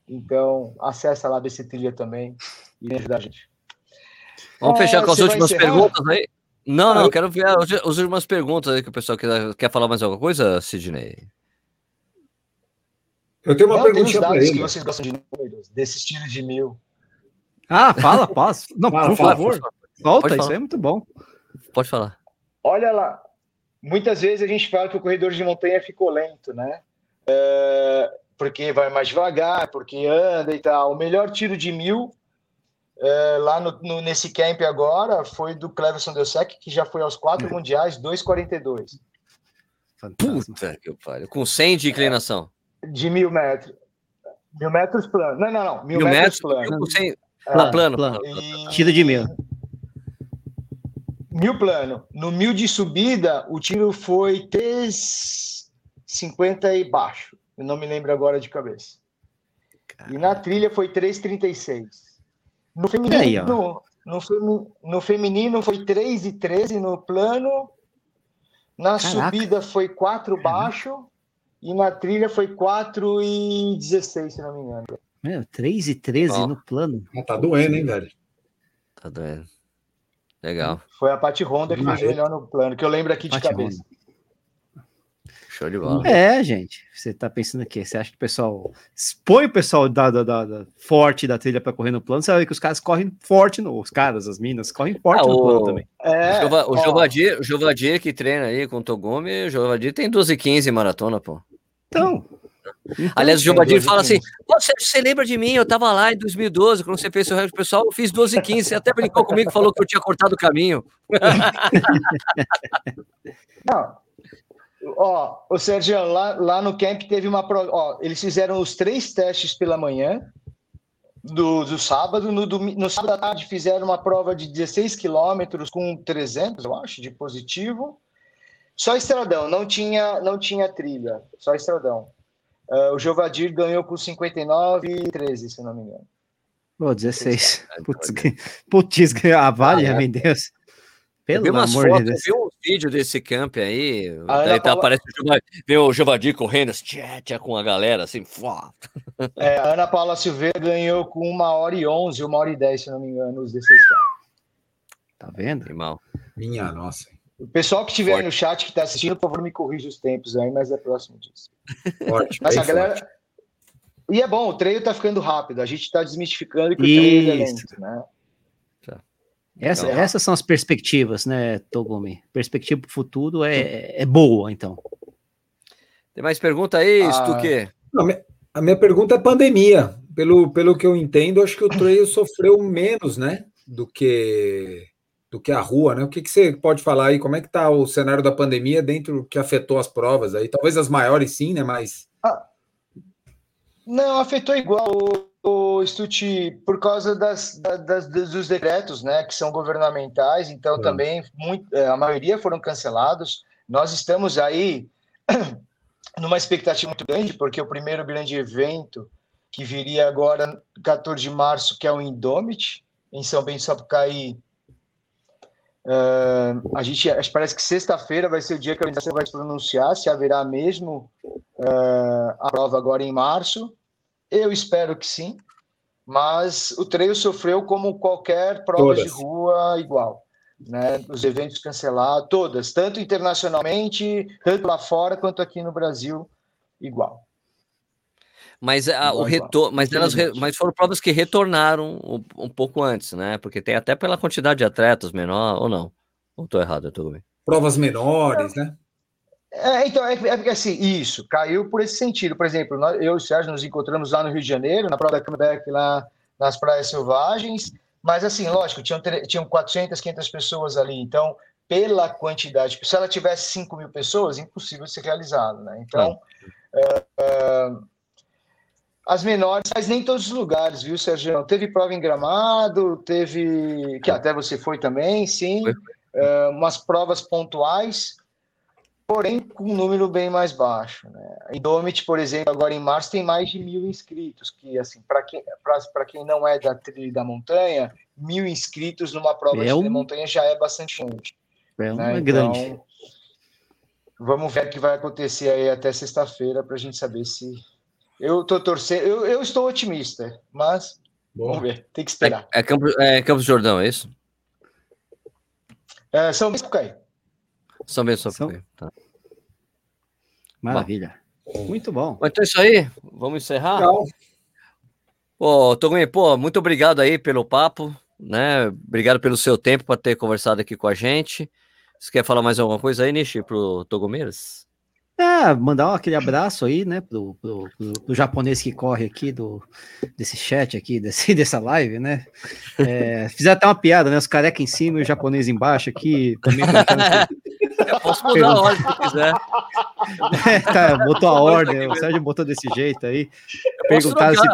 Então, acessa lá desse trilha também e ajuda a gente. Vamos é, fechar com as últimas perguntas aí? Não, não, quero ver as, as últimas perguntas aí que o pessoal quer, quer falar mais alguma coisa, Sidney? Eu tenho uma não, pergunta para ele. que vocês gostam de números, desse estilo de mil. Ah, fala, posso? Não, fala, por fala, favor. Volta, isso aí é muito bom. Pode falar. Olha lá, muitas vezes a gente fala que o corredor de montanha ficou lento, né? É, porque vai mais devagar, porque anda e tal. O melhor tiro de mil é, lá no, no, nesse camp agora foi do Cleverson Delsec, que já foi aos quatro é. mundiais, 2,42. Puta que pariu. Com 100 de inclinação. É, de mil metros. Mil metros plano. Não, não, não. Mil, mil metros, metros plano. 100... É, plano, plano. plano. E... Tiro de mil. Mil plano. No mil de subida, o tiro foi 3,50 e baixo. Eu não me lembro agora de cabeça. Caramba. E na trilha foi 3,36. No feminino, aí, no, no, no, feminino foi 3 e 13 no plano. Na Caraca. subida foi 4 baixo. E na trilha foi 4 e 16, se não me engano. Meu, 3 e 13 oh. no plano. Tá doendo, hein, velho? Tá doendo. Legal. Foi a Pati Honda que fez melhor no plano, que eu lembro aqui de Pati cabeça. Honda. Show de bola. É, gente. Você tá pensando aqui? Você acha que o pessoal expõe o pessoal da, da, da, da forte da trilha para correr no plano? Você vai ver que os caras correm forte no. Os caras, as minas, correm forte ah, no o, plano também. É, o, Jovadir, o Jovadir que treina aí com o Togumi, o Jovadir tem 12 15 maratona, pô. Então. Então, Aliás, o Jovadir fala assim: você, você lembra de mim? Eu tava lá em 2012, quando você fez seu recorde pessoal, eu fiz 12 15 Você até brincou comigo falou que eu tinha cortado o caminho. Não, Ó, o Sérgio, lá, lá no camp teve uma prova. Ó, eles fizeram os três testes pela manhã do, do sábado. No, do, no sábado à tarde fizeram uma prova de 16 quilômetros com 300, eu acho, de positivo. Só estradão, não tinha, não tinha trilha, só estradão. Uh, o Jovadir ganhou com 59 e 13, se não me engano. Pô, 16. Putz, putz, a vale, ah, é. meu Deus. Pelo eu vi amor fotos, de Deus. vi um vídeo desse camp aí. Aí tá, Paula... aparece o, o Jovadir correndo assim, tchá, tchá, com a galera assim. É, a Ana Paula Silveira ganhou com uma hora e onze, uma hora e dez, se não me engano, os 16 Tá vendo? Irmão. Minha nossa. O pessoal que estiver no chat que está assistindo, por favor, me corrija os tempos aí, mas é próximo disso. Forte, mas a galera. Forte. E é bom, o treino tá ficando rápido, a gente está desmistificando que Isso. o treino é lento, né? Essa, então, essas são as perspectivas, né, Togumi? Perspectiva para o futuro é, é boa, então. Tem mais pergunta aí, ah, quê? a minha pergunta é pandemia. Pelo, pelo que eu entendo, acho que o trail sofreu menos, né, do que do que a rua, né? O que, que você pode falar aí? Como é que está o cenário da pandemia dentro que afetou as provas aí? Talvez as maiores sim, né? Mas ah, Não, afetou igual o, Stuti por causa das, das, dos decretos, né, que são governamentais. Então, é. também muito, é, a maioria foram cancelados. Nós estamos aí numa expectativa muito grande, porque o primeiro grande evento que viria agora, 14 de março, que é o Indomit, em São Bento Sapucaí, Uh, a gente parece que sexta-feira vai ser o dia que a organização vai se pronunciar se haverá mesmo uh, a prova agora em março. Eu espero que sim, mas o treino sofreu como qualquer prova todas. de rua igual. Né? Os eventos cancelados, todas, tanto internacionalmente, tanto lá fora quanto aqui no Brasil, igual. Mas, a, o retor mas, elas re mas foram provas que retornaram um, um, pouco antes, né? Porque tem até pela quantidade de atletas menor, ou não? Ou estou errado, eu tô bem. Provas menores, né? É, então, é, é assim, isso, caiu por esse sentido. Por exemplo, nós, eu e o Sérgio nos encontramos lá no Rio de Janeiro, na prova da comeback lá nas Praias Selvagens, mas assim, lógico, tinham, tinham 400, 500 pessoas ali, então, pela quantidade, se ela tivesse 5 mil pessoas, impossível de ser realizado, né? Então, é, é, as menores, mas nem todos os lugares, viu, Sérgio? Teve prova em Gramado, teve, que até você foi também, sim, uh, umas provas pontuais, porém com um número bem mais baixo. Né? Indomit, por exemplo, agora em março tem mais de mil inscritos, que assim, para quem, quem não é da trilha da montanha, mil inscritos numa prova é um... de montanha já é bastante gente. É uma né? grande. Então, vamos ver o que vai acontecer aí até sexta-feira para a gente saber se eu tô torcendo, eu, eu estou otimista, mas Bom. vamos ver, tem que esperar. É, é, Campos, é Campos Jordão, é isso? É, São Bento Sapucaí. São Bento São... tá. Maravilha. Bom. Muito bom. Então é isso aí, vamos encerrar? Legal. Pô, Togumi, pô, muito obrigado aí pelo papo, né? Obrigado pelo seu tempo para ter conversado aqui com a gente. Você quer falar mais alguma coisa aí, Nishi, pro Togomeiras? É, mandar aquele abraço aí, né, pro, pro, pro, pro, japonês que corre aqui do, desse chat aqui, desse, dessa live, né? É, fizeram até uma piada, né? Os careca em cima e o japonês embaixo aqui. Também Eu posso mudar a ordem se quiser. É, tá, botou a ordem, o Sérgio botou desse jeito aí. Perguntaram se.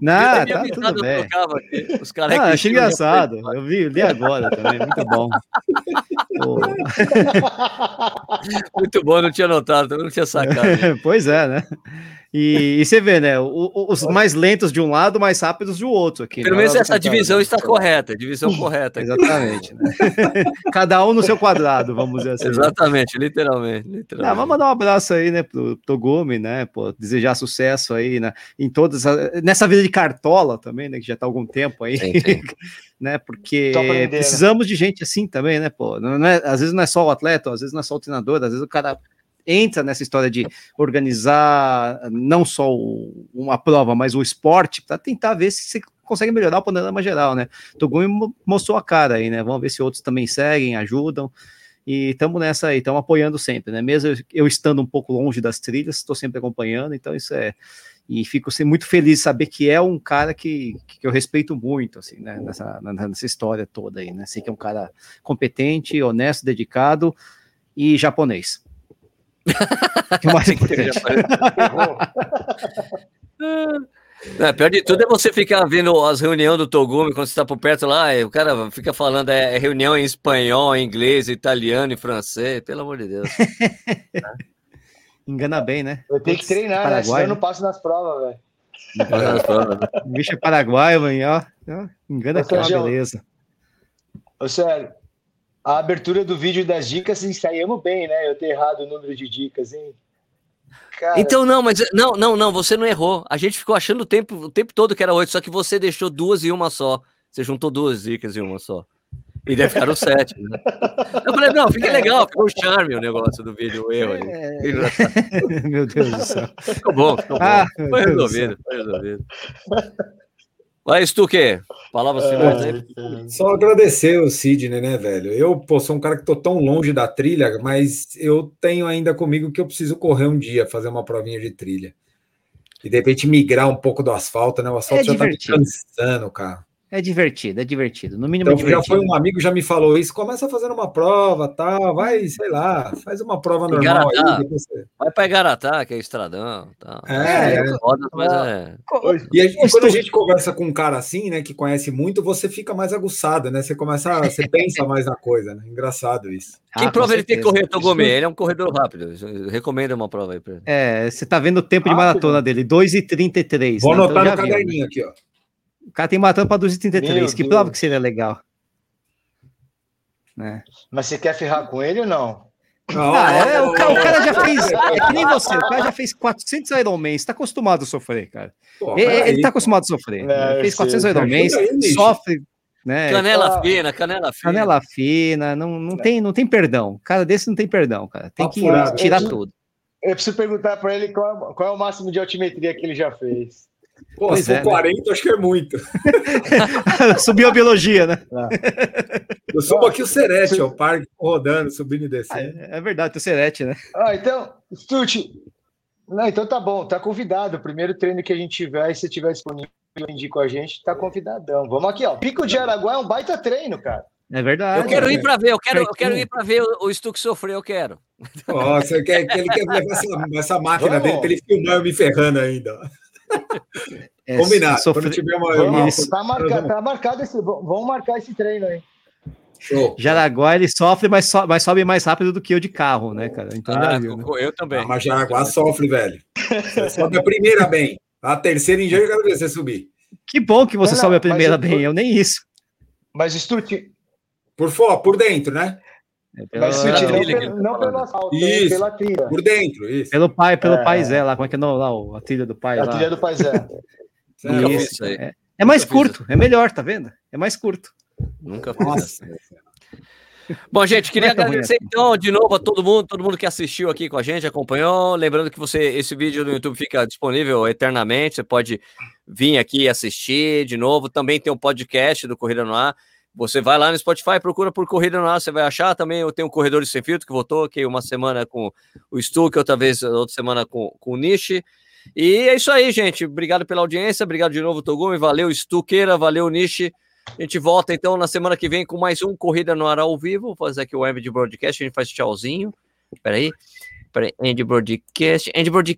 Não, tá tudo bem. Os caras ah, achei engraçado. Eu vi, li agora também, muito bom. muito bom, não tinha notado, não tinha sacado. pois é, né? E, e, você vê, né? O, os mais lentos de um lado, mais rápidos do outro aqui. Pelo né? menos essa divisão está correta, divisão correta. Exatamente. Né? Cada um no seu quadrado, vamos dizer assim. Exatamente, literalmente. literalmente. Ah, vamos mandar um abraço aí, né, pro Togumi, né? Pô, desejar sucesso aí né, em todas. Nessa vida de cartola também, né? Que já está há algum tempo aí. Sim, sim. né? Porque né? precisamos de gente assim também, né? Pô, não é, às vezes não é só o atleta, às vezes não é só o treinador, às vezes o cara entra nessa história de organizar não só uma prova, mas o esporte, para tentar ver se você consegue melhorar o panorama geral, né? Togumi mostrou a cara aí, né? Vamos ver se outros também seguem, ajudam. E estamos nessa aí, estamos apoiando sempre, né? Mesmo eu estando um pouco longe das trilhas, estou sempre acompanhando, então isso é. E fico assim, muito feliz de saber que é um cara que, que eu respeito muito, assim, né? Nessa, nessa história toda aí, né? Sei que é um cara competente, honesto, dedicado e japonês. Que mais importante. É, pior de tudo é você ficar vendo as reuniões do Togumi quando você está por perto lá, o cara fica falando é, é, reunião em espanhol, em inglês, italiano e francês, pelo amor de Deus. Engana bem, né? Eu tenho que treinar, Paraguai, né? Senão eu não passo nas provas, velho. Não passa nas provas. Né? O bicho é paraguaio, mano, ó. Engana aqui, beleza. Ô, sério, a abertura do vídeo das dicas ensaiamos bem, né? Eu ter errado o número de dicas, hein? Cara... Então, não, mas não, não, não, você não errou. A gente ficou achando o tempo, o tempo todo que era oito, só que você deixou duas e uma só. Você juntou duas dicas em uma só. E deve ficar sete, né? Eu falei, não, fica legal, ficou charme o negócio do vídeo, o erro ali. É... Meu Deus do céu. Ficou bom, ficou bom. Ah, foi resolvido, foi resolvido. Mas tu que? Palavras finais aí. É, só agradecer o Sidney, né, velho? Eu pô, sou um cara que tô tão longe da trilha, mas eu tenho ainda comigo que eu preciso correr um dia, fazer uma provinha de trilha. E de repente migrar um pouco do asfalto, né? O asfalto é já divertido. tá me cansando, cara. É divertido, é divertido. No mínimo, então, divertido. já foi um amigo já me falou isso. Começa fazendo uma prova, tal, vai, sei lá, faz uma prova normal aí. Você... Vai para Igaratá, que é estradão. Tal. É, é, é. Roda, mas é. E, quando a gente conversa com um cara assim, né, que conhece muito, você fica mais aguçado, né? Você começa, você pensa mais na coisa, né? Engraçado isso. Que ah, prova ele tem que correr, Togome? Ele é um corredor rápido. Recomendo uma prova aí para ele. É, você tá vendo o tempo de maratona dele, 2,33. Vou né? anotar então, no caderninho aqui, ó. O cara tem matando para 233. que prova que seria legal. Né? Mas você quer ferrar com ele ou não? Ah, é, o, cara, o, cara, já fez. É que nem você, o cara já fez 400 Ironmans, está acostumado a sofrer, cara. Pô, ele, está acostumado a sofrer. É, ele fez 400 Ironmans, sofre. Né? Canela fina, canela fina. Canela fina, não, não, tem, não tem perdão. Cara desse não tem perdão, cara. Tem que tirar tudo. Eu preciso perguntar para ele qual, qual é o máximo de altimetria que ele já fez. Pô, pois se for é, 40, né? acho que é muito. Subiu a biologia, né? É. Eu subo aqui o Serete, ó, o parque rodando, subindo e descendo. É, é verdade, o Serete, né? Ah, então, Stut, não, então tá bom, tá convidado. O primeiro treino que a gente tiver, se tiver disponível com a gente, tá convidadão. Vamos aqui, ó. Pico de Araguá é um baita treino, cara. É verdade. Eu quero ir para ver, eu quero, eu quero ir para ver o, o Stuck sofrer, eu quero. Nossa, quer, ele quer levar essa, essa máquina Vamos. dele para ele filmar eu me ferrando ainda. É, Combinado. Sofre... Quando tiver uma. Vamos, tá, marcado, tá marcado esse. Vamos marcar esse treino aí. Show. Jaraguá ele sofre, mas, so, mas sobe mais rápido do que eu de carro, né, cara? Então ah, viu, né? eu também. Ah, mas Jaraguá sofre, velho. Você sobe a primeira bem. A terceira em eu quero ver você subir. Que bom que você não, sobe a primeira bem, eu nem isso. Mas Sturt. Por fora, por dentro, né? É pela, mas pela não, trilha, não pelo asfalto, isso, pela trilha. Por dentro, isso. Pelo pai, pelo é. pai Zé lá, como é que é não, lá, a trilha do pai. A lá. trilha do pai Zé. Isso, é, é mais curto, é melhor, tá vendo? É mais curto. Nunca fiz Bom, gente, queria é agradecer então de novo a todo mundo, todo mundo que assistiu aqui com a gente, acompanhou. Lembrando que você, esse vídeo no YouTube fica disponível eternamente. Você pode vir aqui assistir de novo. Também tem um podcast do Corrida no Ar. Você vai lá no Spotify, procura por Corrida no Ar, você vai achar. Também eu tenho corredor de sem filtro que votou aqui uma semana com o Stuck, outra vez, outra semana com, com o Nishi. E é isso aí, gente. Obrigado pela audiência. Obrigado de novo, Togumi. Valeu, Stuqueira. Valeu, Nishi. A gente volta então na semana que vem com mais um Corrida no Ar ao vivo. Vou fazer aqui o End Broadcast. A gente faz tchauzinho. Peraí. Peraí. End Broadcast. End Broadcast.